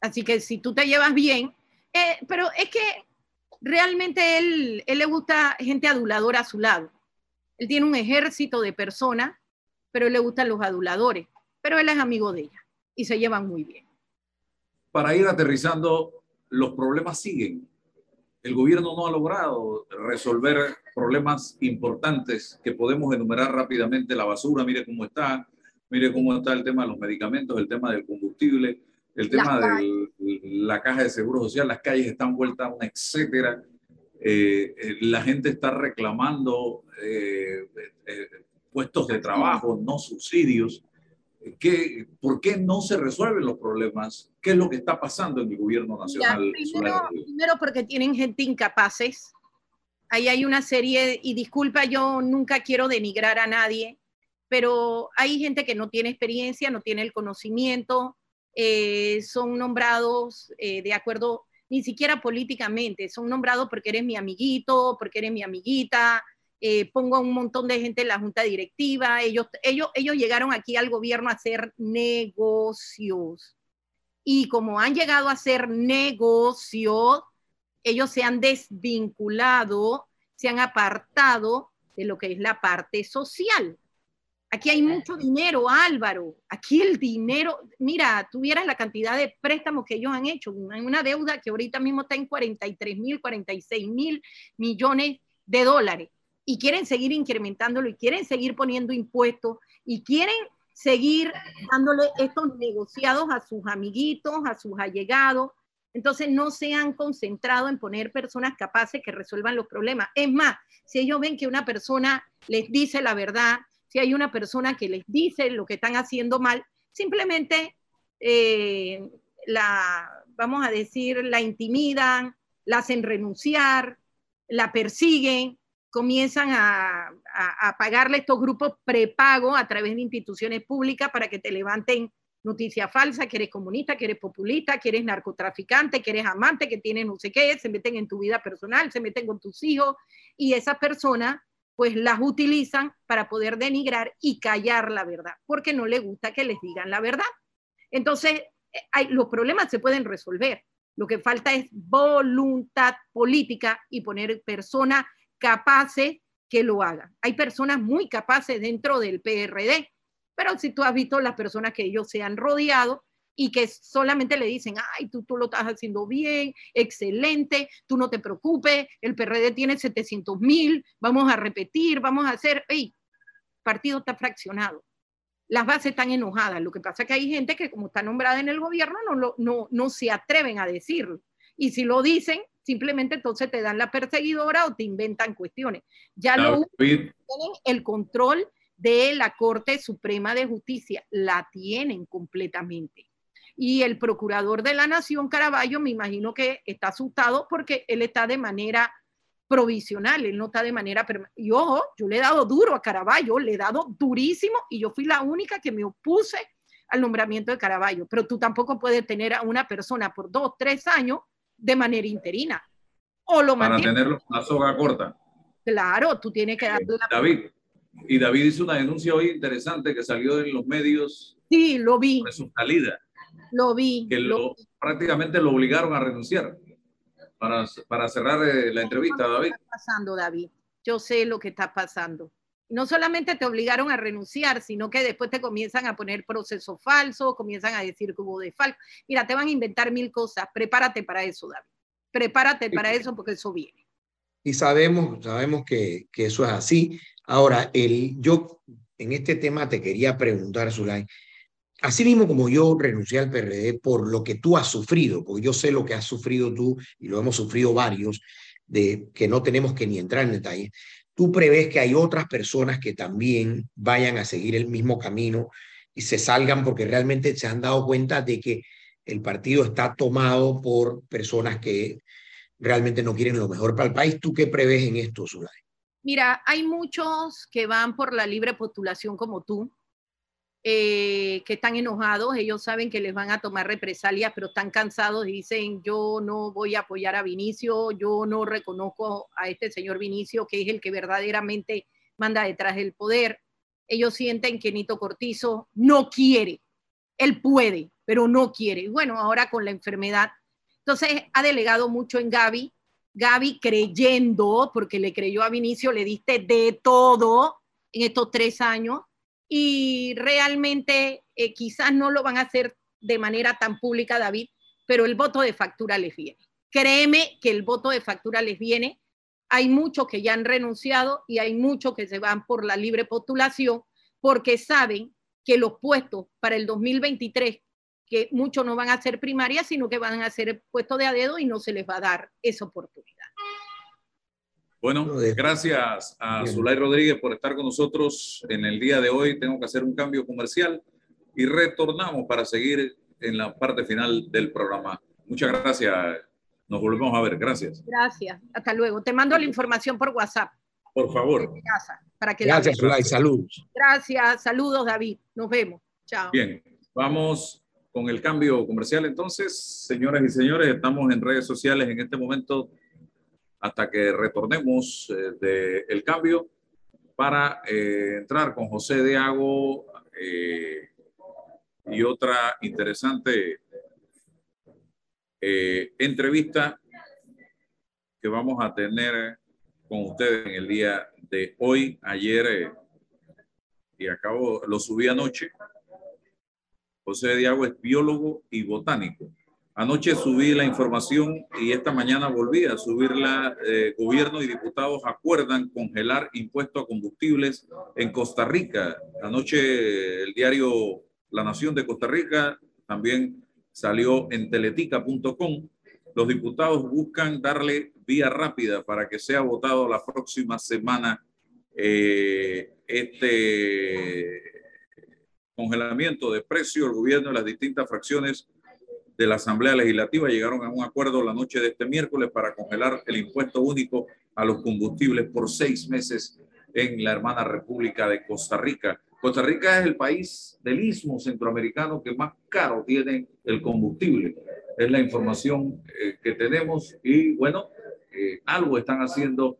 Así que si tú te llevas bien, eh, pero es que realmente él, él le gusta gente aduladora a su lado. Él tiene un ejército de personas, pero le gustan los aduladores. Pero él es amigo de ella y se llevan muy bien. Para ir aterrizando, los problemas siguen. El gobierno no ha logrado resolver problemas importantes que podemos enumerar rápidamente. La basura, mire cómo está, mire cómo está el tema de los medicamentos, el tema del combustible, el tema de la caja de seguro social, las calles están vueltas a una etcétera. Eh, eh, la gente está reclamando eh, puestos de trabajo, no subsidios. ¿Qué, ¿Por qué no se resuelven los problemas? ¿Qué es lo que está pasando en el gobierno nacional? primero, primero, porque tienen gente incapaces. Ahí hay una serie, y disculpa, yo nunca quiero denigrar a nadie, pero hay gente que no tiene experiencia, no tiene el conocimiento, eh, son nombrados eh, de acuerdo, ni siquiera políticamente, son nombrados porque eres mi amiguito, porque eres mi amiguita, eh, pongo a un montón de gente en la junta directiva, ellos, ellos, ellos llegaron aquí al gobierno a hacer negocios. Y como han llegado a hacer negocios, ellos se han desvinculado, se han apartado de lo que es la parte social. Aquí hay mucho dinero, Álvaro. Aquí el dinero, mira, tuvieras la cantidad de préstamos que ellos han hecho. Hay una deuda que ahorita mismo está en 43 mil, 46 mil millones de dólares. Y quieren seguir incrementándolo y quieren seguir poniendo impuestos y quieren seguir dándole estos negociados a sus amiguitos, a sus allegados. Entonces no se han concentrado en poner personas capaces que resuelvan los problemas. Es más, si ellos ven que una persona les dice la verdad, si hay una persona que les dice lo que están haciendo mal, simplemente eh, la, vamos a decir, la intimidan, la hacen renunciar, la persiguen, comienzan a, a, pagarle estos grupos prepago a través de instituciones públicas para que te levanten noticia falsa, que eres comunista, que eres populista, que eres narcotraficante, que eres amante, que tienes no sé qué, se meten en tu vida personal, se meten con tus hijos y esas personas pues las utilizan para poder denigrar y callar la verdad, porque no les gusta que les digan la verdad. Entonces, hay, los problemas se pueden resolver. Lo que falta es voluntad política y poner personas capaces que lo hagan. Hay personas muy capaces dentro del PRD, pero si tú has visto las personas que ellos se han rodeado, y que solamente le dicen, ay, tú, tú lo estás haciendo bien, excelente, tú no te preocupes, el PRD tiene 700 mil, vamos a repetir, vamos a hacer, hey, partido está fraccionado. Las bases están enojadas. Lo que pasa es que hay gente que como está nombrada en el gobierno no, no, no se atreven a decirlo. Y si lo dicen, simplemente entonces te dan la perseguidora o te inventan cuestiones. Ya lo tienen el control de la Corte Suprema de Justicia, la tienen completamente y el procurador de la Nación, Caraballo, me imagino que está asustado porque él está de manera provisional, él no está de manera permanente. Y ojo, yo le he dado duro a Caraballo, le he dado durísimo y yo fui la única que me opuse al nombramiento de Caraballo, pero tú tampoco puedes tener a una persona por dos, tres años de manera interina. O lo Para tener la soga corta. Claro, tú tienes que darle la... David, y David hizo una denuncia hoy interesante que salió en los medios. Sí, lo vi. Por su salida. Lo vi. Que lo, prácticamente lo obligaron a renunciar para, para cerrar eh, la entrevista, David. ¿Qué está pasando, David? Yo sé lo que está pasando. No solamente te obligaron a renunciar, sino que después te comienzan a poner procesos falsos, comienzan a decir que hubo de falso. Mira, te van a inventar mil cosas. Prepárate para eso, David. Prepárate para eso porque eso viene. Y sabemos, sabemos que, que eso es así. Ahora, el, yo en este tema te quería preguntar, Zulay, Así mismo como yo renuncié al PRD por lo que tú has sufrido, porque yo sé lo que has sufrido tú y lo hemos sufrido varios, de que no tenemos que ni entrar en detalle, tú prevés que hay otras personas que también vayan a seguir el mismo camino y se salgan porque realmente se han dado cuenta de que el partido está tomado por personas que realmente no quieren lo mejor para el país. ¿Tú qué prevés en esto, Zulay? Mira, hay muchos que van por la libre postulación como tú, eh, que están enojados, ellos saben que les van a tomar represalias, pero están cansados y dicen, yo no voy a apoyar a Vinicio, yo no reconozco a este señor Vinicio, que es el que verdaderamente manda detrás del poder. Ellos sienten que Nito Cortizo no quiere, él puede, pero no quiere. Y bueno, ahora con la enfermedad. Entonces ha delegado mucho en Gaby. Gaby creyendo, porque le creyó a Vinicio, le diste de todo en estos tres años y realmente eh, quizás no lo van a hacer de manera tan pública, David, pero el voto de factura les viene. Créeme que el voto de factura les viene. Hay muchos que ya han renunciado y hay muchos que se van por la libre postulación porque saben que los puestos para el 2023, que muchos no van a ser primarias, sino que van a ser puestos de a dedo y no se les va a dar esa oportunidad. Bueno, gracias a Zulay Rodríguez por estar con nosotros en el día de hoy. Tengo que hacer un cambio comercial y retornamos para seguir en la parte final del programa. Muchas gracias. Nos volvemos a ver. Gracias. Gracias. Hasta luego. Te mando la información por WhatsApp. Por favor. Para que gracias, Zulay. Saludos. Gracias. Saludos, David. Nos vemos. Chao. Bien. Vamos con el cambio comercial entonces. Señoras y señores, estamos en redes sociales en este momento hasta que retornemos eh, del cambio para eh, entrar con José de Ago eh, y otra interesante entrevista que vamos a tener con ustedes en el día de hoy, ayer, eh, y acabo, lo subí anoche. José Diago es biólogo y botánico. Anoche subí la información y esta mañana volví a subirla. Eh, gobierno y diputados acuerdan congelar impuestos a combustibles en Costa Rica. Anoche el diario La Nación de Costa Rica también salió en teletica.com. Los diputados buscan darle vía rápida para que sea votado la próxima semana eh, este congelamiento de precio. El gobierno y las distintas fracciones de la Asamblea Legislativa llegaron a un acuerdo la noche de este miércoles para congelar el impuesto único a los combustibles por seis meses en la hermana República de Costa Rica. Costa Rica es el país del istmo centroamericano que más caro tiene el combustible. Es la información eh, que tenemos y bueno, eh, algo están haciendo,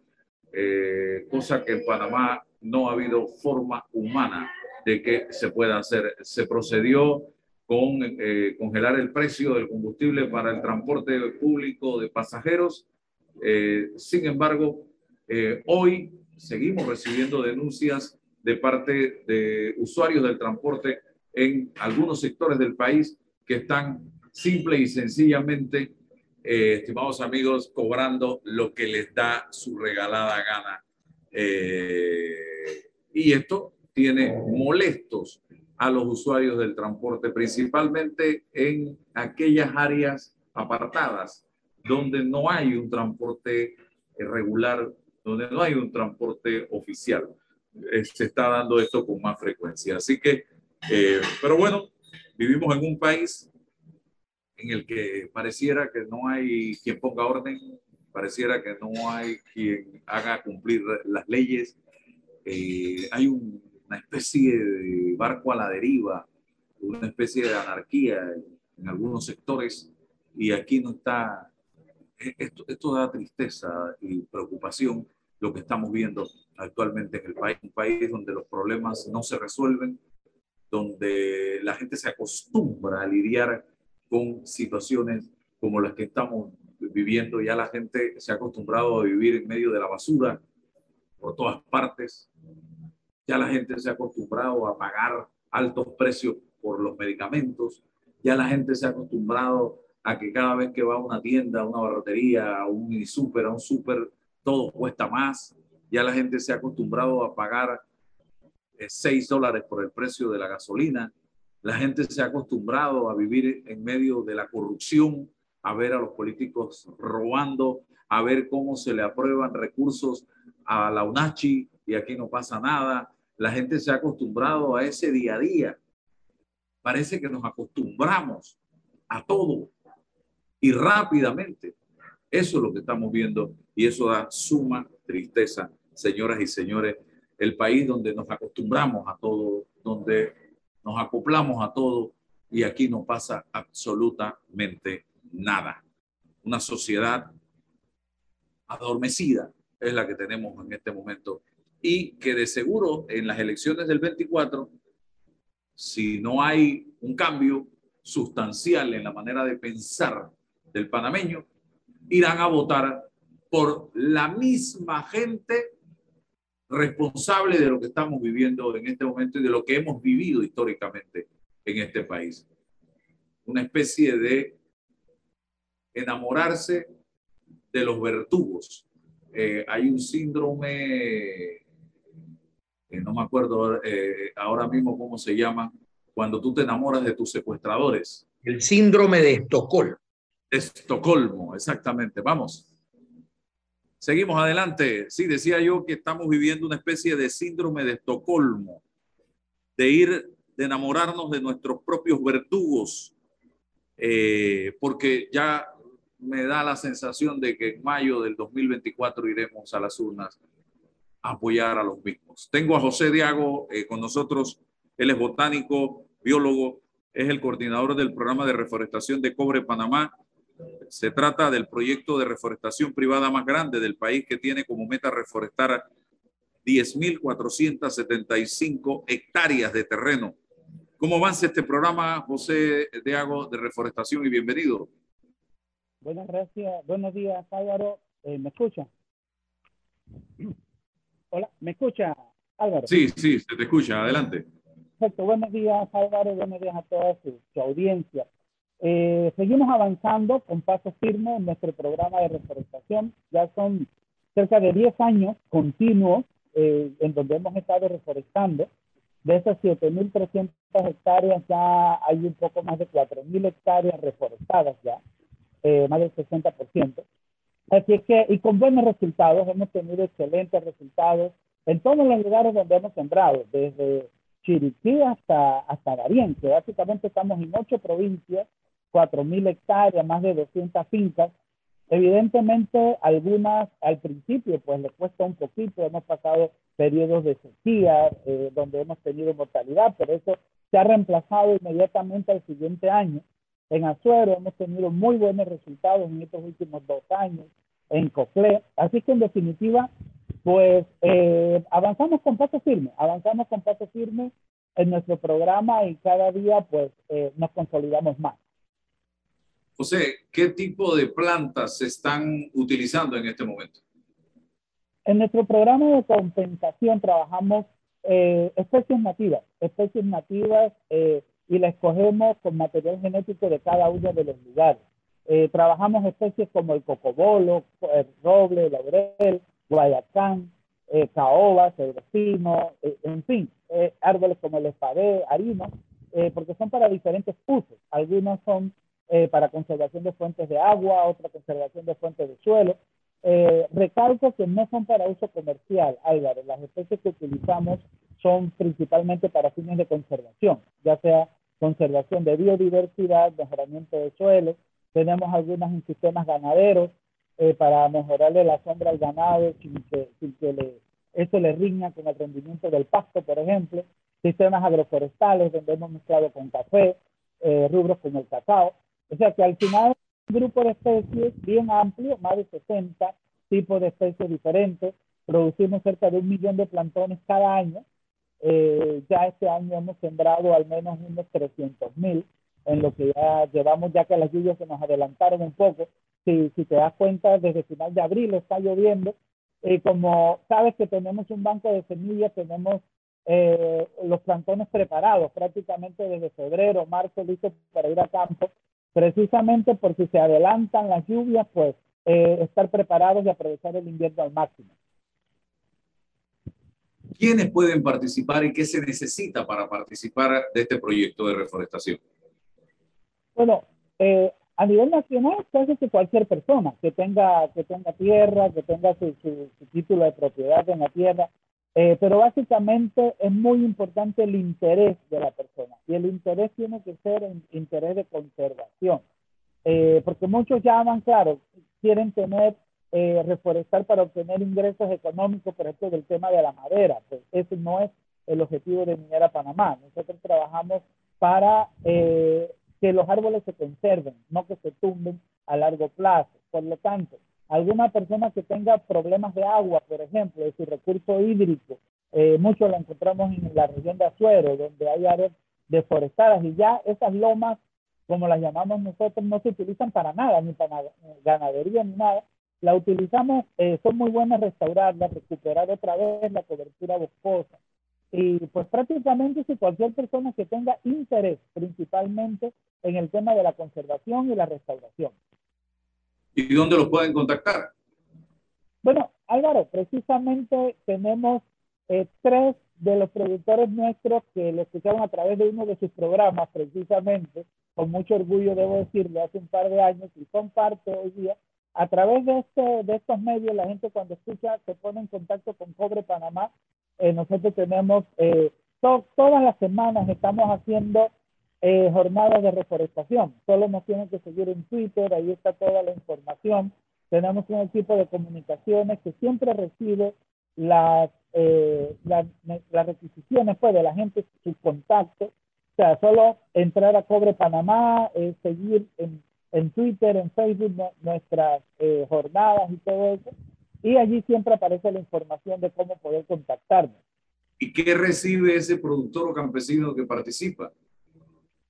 eh, cosa que en Panamá no ha habido forma humana de que se pueda hacer. Se procedió con eh, congelar el precio del combustible para el transporte público de pasajeros. Eh, sin embargo, eh, hoy seguimos recibiendo denuncias de parte de usuarios del transporte en algunos sectores del país que están simple y sencillamente, estimados amigos, cobrando lo que les da su regalada gana. y esto tiene molestos a los usuarios del transporte, principalmente en aquellas áreas apartadas donde no hay un transporte regular, donde no hay un transporte oficial. Eh, se está dando esto con más frecuencia. Así que, eh, pero bueno, vivimos en un país en el que pareciera que no hay quien ponga orden, pareciera que no hay quien haga cumplir las leyes. Eh, hay un una especie de barco a la deriva, una especie de anarquía en, algunos sectores y aquí no está, e, esto, esto da tristeza y preocupación lo que estamos viendo actualmente en el país, un país donde los problemas no se resuelven, donde la gente se acostumbra a lidiar con situaciones como las que estamos viviendo, ya la gente se ha acostumbrado a vivir en medio de la basura por todas partes, ya la gente se ha acostumbrado a pagar altos precios por los medicamentos, ya la gente se ha acostumbrado a que cada vez que va a una tienda, a una barrotería, a un mini super, a un super, todo cuesta más. Ya la gente se ha acostumbrado a pagar 6 eh, dólares por el precio de la gasolina. La gente se ha acostumbrado a vivir en medio de la corrupción, a ver a los políticos robando, a ver cómo se le aprueban recursos a la UNACHI y aquí no pasa nada. La gente se ha acostumbrado a ese día a día. Parece que nos acostumbramos a todo y rápidamente. Eso es lo que estamos viendo y eso da suma tristeza, señoras y señores. El país donde nos acostumbramos a todo, donde nos acoplamos a todo y aquí no pasa absolutamente nada. Una sociedad adormecida es la que tenemos en este momento y que de seguro en las elecciones del 24, si no hay un cambio sustancial en la manera de pensar del panameño, irán a votar por la misma gente responsable de lo que estamos viviendo en este momento y de lo que hemos vivido históricamente en este país. Una especie de enamorarse de los vertugos. Eh, hay un síndrome no me acuerdo eh, ahora mismo cómo se llama, cuando tú te enamoras de tus secuestradores. El síndrome de Estocolmo. Estocolmo, exactamente. Vamos. Seguimos adelante. Sí, decía yo que estamos viviendo una especie de síndrome de Estocolmo, de ir, de enamorarnos de nuestros propios verdugos, eh, porque ya me da la sensación de que en mayo del 2024 iremos a las urnas apoyar a los mismos. Tengo a José Diago eh, con nosotros. Él es botánico, biólogo, es el coordinador del programa de reforestación de cobre Panamá. Se trata del proyecto de reforestación privada más grande del país que tiene como meta reforestar 10.475 hectáreas de terreno. ¿Cómo avanza este programa, José Diago, de reforestación y bienvenido? Buenas gracias. Buenos días, Álvaro. Eh, ¿Me escucha? *clears throat* Hola, ¿me escucha, Álvaro? Sí, sí, se te escucha. Adelante. Perfecto. Buenos días, Álvaro. Buenos días a toda su, audiencia. Eh, seguimos avanzando con paso firme en nuestro programa de reforestación. Ya son cerca de 10 años continuos eh, en donde hemos estado reforestando. De esas 7.300 hectáreas ya hay un poco más de 4.000 hectáreas reforestadas ya, eh, más del 60%. Así que, y con buenos resultados, hemos tenido excelentes resultados en todos los lugares donde hemos sembrado, desde Chiriquí hasta, hasta Darien, que básicamente estamos en ocho provincias, 4.000 hectáreas, más de 200 fincas. Evidentemente, algunas al principio, pues les cuesta un poquito, hemos pasado periodos de sequía, eh, donde hemos tenido mortalidad, pero eso se ha reemplazado inmediatamente al siguiente año. En Azuero hemos tenido muy buenos resultados en estos últimos dos años, en Coclé. Así que en definitiva, pues eh, avanzamos con paso firme, avanzamos con paso firme en nuestro programa y cada día pues eh, nos consolidamos más. José, ¿qué tipo de plantas se están utilizando en este momento? En nuestro programa de compensación trabajamos eh, especies nativas, especies nativas eh, y la escogemos con material genético de cada uno de los lugares. Eh, trabajamos especies como el cocobolo, el roble, el laurel, guayacán, caoba, cedrocino, en fin, árboles como el espadé, harino, porque son para diferentes usos. Algunos son para conservación de fuentes de agua, otra conservación de fuentes de suelo, eh, recalco que no son para uso comercial, Álvaro. Las especies que utilizamos son principalmente para fines de conservación, ya sea conservación de biodiversidad, mejoramiento de suelo. Tenemos algunas en sistemas ganaderos eh, para mejorarle la sombra al ganado sin que, sin que le, eso le riña con el rendimiento del pasto, por ejemplo. Sistemas agroforestales donde hemos mezclado con café, eh, rubros como el cacao. O sea que al final grupo de especies bien amplio, más de 60 tipos de especies diferentes. Producimos cerca de un millón de plantones cada año. Eh, ya este año hemos sembrado al menos unos 300 mil, en lo que ya llevamos, ya que las lluvias se nos adelantaron un poco. Si, si te das cuenta, desde final de abril está lloviendo. Y como sabes que tenemos un banco de semillas, tenemos eh, los plantones preparados prácticamente desde febrero, marzo, listos para ir a campo precisamente por si se adelantan las lluvias, pues eh, estar preparados y aprovechar el invierno al máximo. ¿Quiénes pueden participar y qué se necesita para participar de este proyecto de reforestación? Bueno, eh, a nivel nacional, casi que cualquier persona que tenga, que tenga tierra, que tenga su, su título de propiedad en la tierra, eh, pero básicamente es muy importante el interés de la persona y el interés tiene que ser un interés de conservación, eh, porque muchos llaman, claro, quieren tener, eh, reforestar para obtener ingresos económicos, por ejemplo, del tema de la madera, pues ese no es el objetivo de Minera Panamá. Nosotros trabajamos para que los árboles se conserven, no que se tumben a largo plazo. Por lo tanto, alguna persona que tenga problemas de agua, por ejemplo, de su recurso hídrico, eh, mucho lo encontramos en la región de Azuero, donde hay áreas deforestadas y ya esas lomas, como las llamamos nosotros, no se utilizan para nada, ni para ganadería ni nada. La utilizamos, eh, son muy buenas restaurarlas, recuperar otra vez la cobertura boscosa. Y pues prácticamente si cualquier persona que tenga interés principalmente en el tema de la conservación y la restauración. ¿Y dónde los pueden contactar? Bueno, Álvaro, precisamente tenemos eh, tres de los productores nuestros que lo escucharon a través de uno de sus programas, precisamente, con mucho orgullo debo decirlo, hace un par de años y son parte hoy día. A través de, este, de estos medios, la gente cuando escucha se pone en contacto con Cobre Panamá. Eh, nosotros tenemos, eh, todas las semanas estamos haciendo eh, jornadas de reforestación. Solo nos tienen que seguir en Twitter, ahí está toda la información. Tenemos un equipo de comunicaciones que siempre recibe las, eh, las, requisiciones pues, de la gente, sus contactos. O sea, solo entrar a Cobre Panamá, seguir en, en, Twitter, en Facebook nuestras eh, jornadas y todo eso. Y allí siempre aparece la información de cómo poder contactarnos. ¿Y qué recibe ese productor o campesino que participa?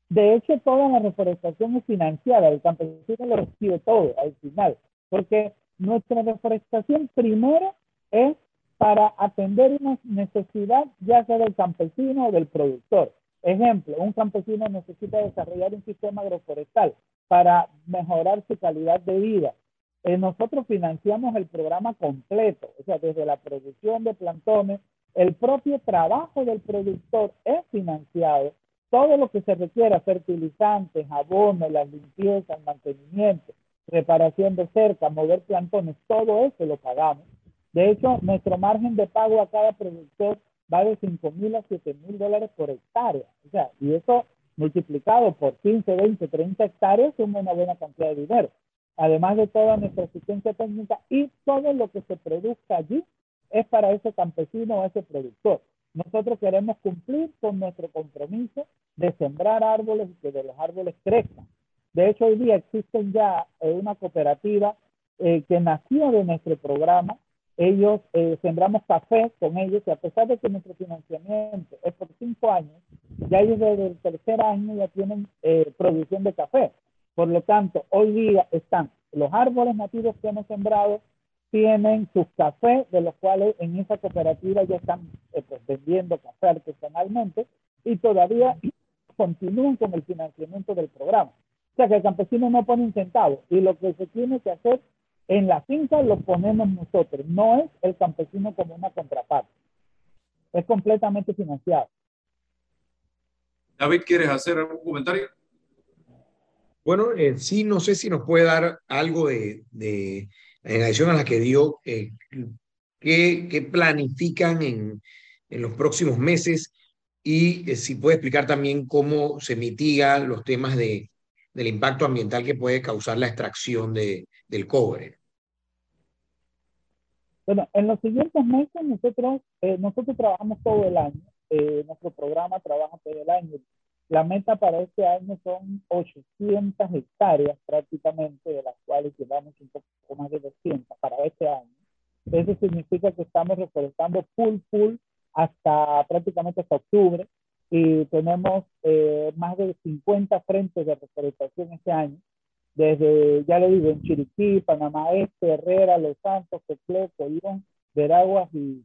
De hecho, toda la reforestación es financiada, el campesino lo recibe todo al final, porque nuestra reforestación primero es para atender una necesidad ya sea del campesino o del productor. Ejemplo, un campesino necesita desarrollar un sistema agroforestal para mejorar su calidad de vida. Eh, nosotros financiamos el programa completo, o sea, desde la producción de plantones, el propio trabajo del productor es financiado, todo lo que se requiera, fertilizantes, abonos, la limpieza, el mantenimiento, reparación de cerca, mover plantones, todo eso lo pagamos. De hecho, nuestro margen de pago a cada productor va de 5 mil a 7 mil dólares por hectárea. O sea, y eso multiplicado por 15, 20, 30 hectáreas es una buena cantidad de dinero. Además de toda nuestra asistencia técnica y todo lo que se produzca allí es para ese campesino o ese productor. Nosotros queremos cumplir con nuestro compromiso de sembrar árboles y que de los árboles crezcan. De hecho, hoy día existen ya eh, una cooperativa eh, que nació de nuestro programa. Ellos eh, sembramos café con ellos y a pesar de que nuestro financiamiento es por cinco años, ya ellos desde el tercer año ya tienen producción de café. Por lo tanto, hoy día están los árboles nativos que hemos sembrado, tienen sus cafés, de los cuales en esa cooperativa ya están pues, vendiendo café artesanalmente y todavía *clears throat* continúan con el financiamiento del programa. O sea que el campesino no pone un centavo y lo que se tiene que hacer en la finca lo ponemos nosotros, no es el campesino como una contraparte. Es completamente financiado. David, ¿quieres hacer algún comentario? Bueno, eh, sí, no sé si nos puede dar algo de, de en adición a la que dio, eh, qué, planifican en, en, los próximos meses y eh, si puede explicar también cómo se mitigan los temas de, del impacto ambiental que puede causar la extracción de, del cobre. Bueno, en los siguientes meses nosotros, eh, nosotros trabajamos todo el año, eh, nuestro programa trabaja todo el año. La meta para este año son 800 hectáreas prácticamente, de las cuales llevamos un poco más de 200 para este año. Eso significa que estamos reforestando full, full hasta prácticamente hasta octubre y tenemos eh, más de 50 frentes de reforestación este año, desde, ya le digo, en Chiriquí, Panamá Este, Herrera, Los Santos, Teclé, Colón, Veraguas y,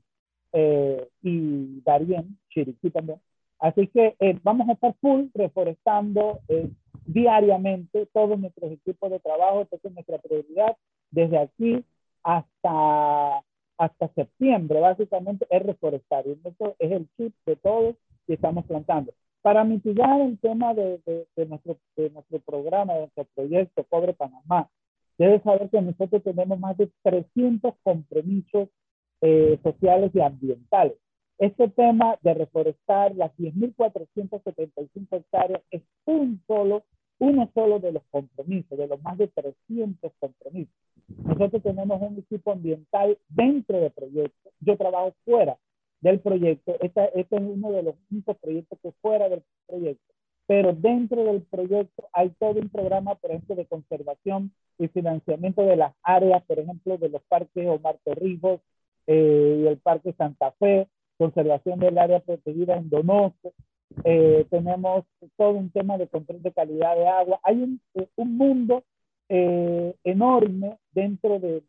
eh, y Darien, Chiriquí también. Así que eh, vamos a estar full reforestando eh, diariamente todos nuestros equipos de trabajo, esta es nuestra prioridad desde aquí hasta, hasta septiembre, básicamente es reforestar. Y eso es el chip de todos que estamos plantando. Para mitigar el tema de, de, nuestro, de nuestro programa, de nuestro proyecto Cobre Panamá, debes saber que nosotros tenemos más de 300 compromisos eh, sociales y ambientales. Este tema de reforestar las 10.475 hectáreas es un solo, uno solo de los compromisos, de los más de 300 compromisos. Nosotros tenemos un equipo ambiental dentro del proyecto. Yo trabajo fuera del proyecto. Este, este es uno de los únicos proyectos que fuera del proyecto. Pero dentro del proyecto hay todo un programa, por ejemplo, de conservación y financiamiento de las áreas, por ejemplo, de los parques Omar Torrijos eh, y el Parque Santa Fe, conservación del área protegida en Donoso. Eh, tenemos todo un tema de control de calidad de agua. Hay un, un mundo eh, enorme dentro de,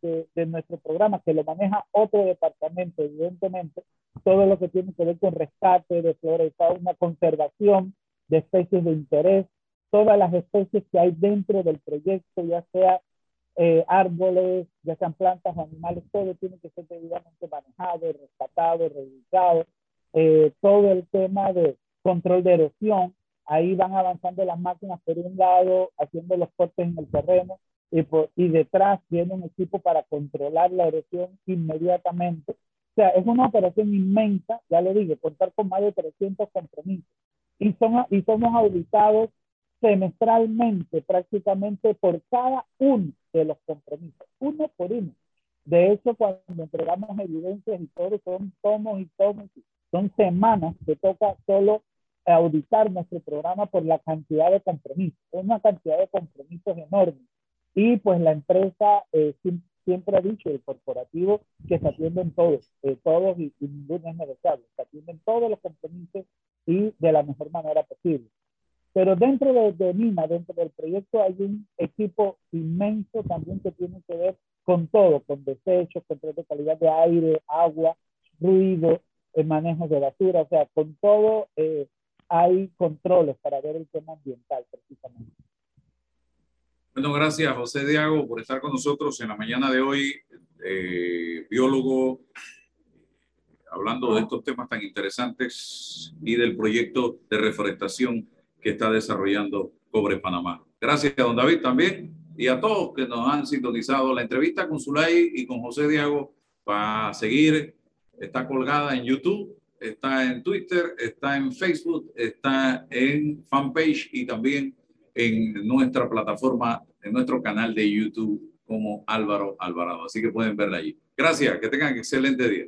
nuestro programa que lo maneja otro departamento, evidentemente, todo lo que tiene que ver con rescate de flora y fauna, conservación de especies de interés, todas las especies que hay dentro del proyecto, ya sea eh, árboles, ya sean plantas o animales, todo tiene que ser debidamente manejado, rescatado, reubicado, eh, todo el tema de control de erosión, Ahí van avanzando las máquinas por un lado, haciendo los cortes en el terreno, y, y detrás viene un equipo para controlar la erosión inmediatamente. O sea, es una operación inmensa, ya le dije, contar con más de 300 compromisos. Y, son, y somos auditados semestralmente, prácticamente por cada uno de los compromisos, uno por uno. De hecho, cuando entregamos evidencias y todo, son tomos y tomos, son semanas que toca solo auditar nuestro programa por la cantidad de compromisos. Es una cantidad de compromisos enorme. Y pues la empresa eh, siempre ha dicho, el corporativo, que se atienden todos, eh, todos y, ninguno es negociable. Se atienden todos los compromisos y de la mejor manera posible. Pero dentro de, de MINA, dentro del proyecto, hay un equipo inmenso también que tiene que ver con todo, con desechos, control de calidad de aire, agua, ruido, el manejo de basura, o sea, con todo eh, hay controles para ver el tema ambiental precisamente. Bueno, gracias José Diago por estar con nosotros en la mañana de hoy, eh, biólogo, hablando de estos temas tan interesantes y del proyecto de reforestación que está desarrollando Cobre Panamá. Gracias a don David también y a todos que nos han sintonizado. La entrevista con Zulay y con José Diago va a seguir, está colgada en YouTube, está en Twitter, está en Facebook, está en fanpage y también en nuestra plataforma, en nuestro canal de YouTube como Álvaro Alvarado. Así que pueden verla allí. Gracias, que tengan excelente día.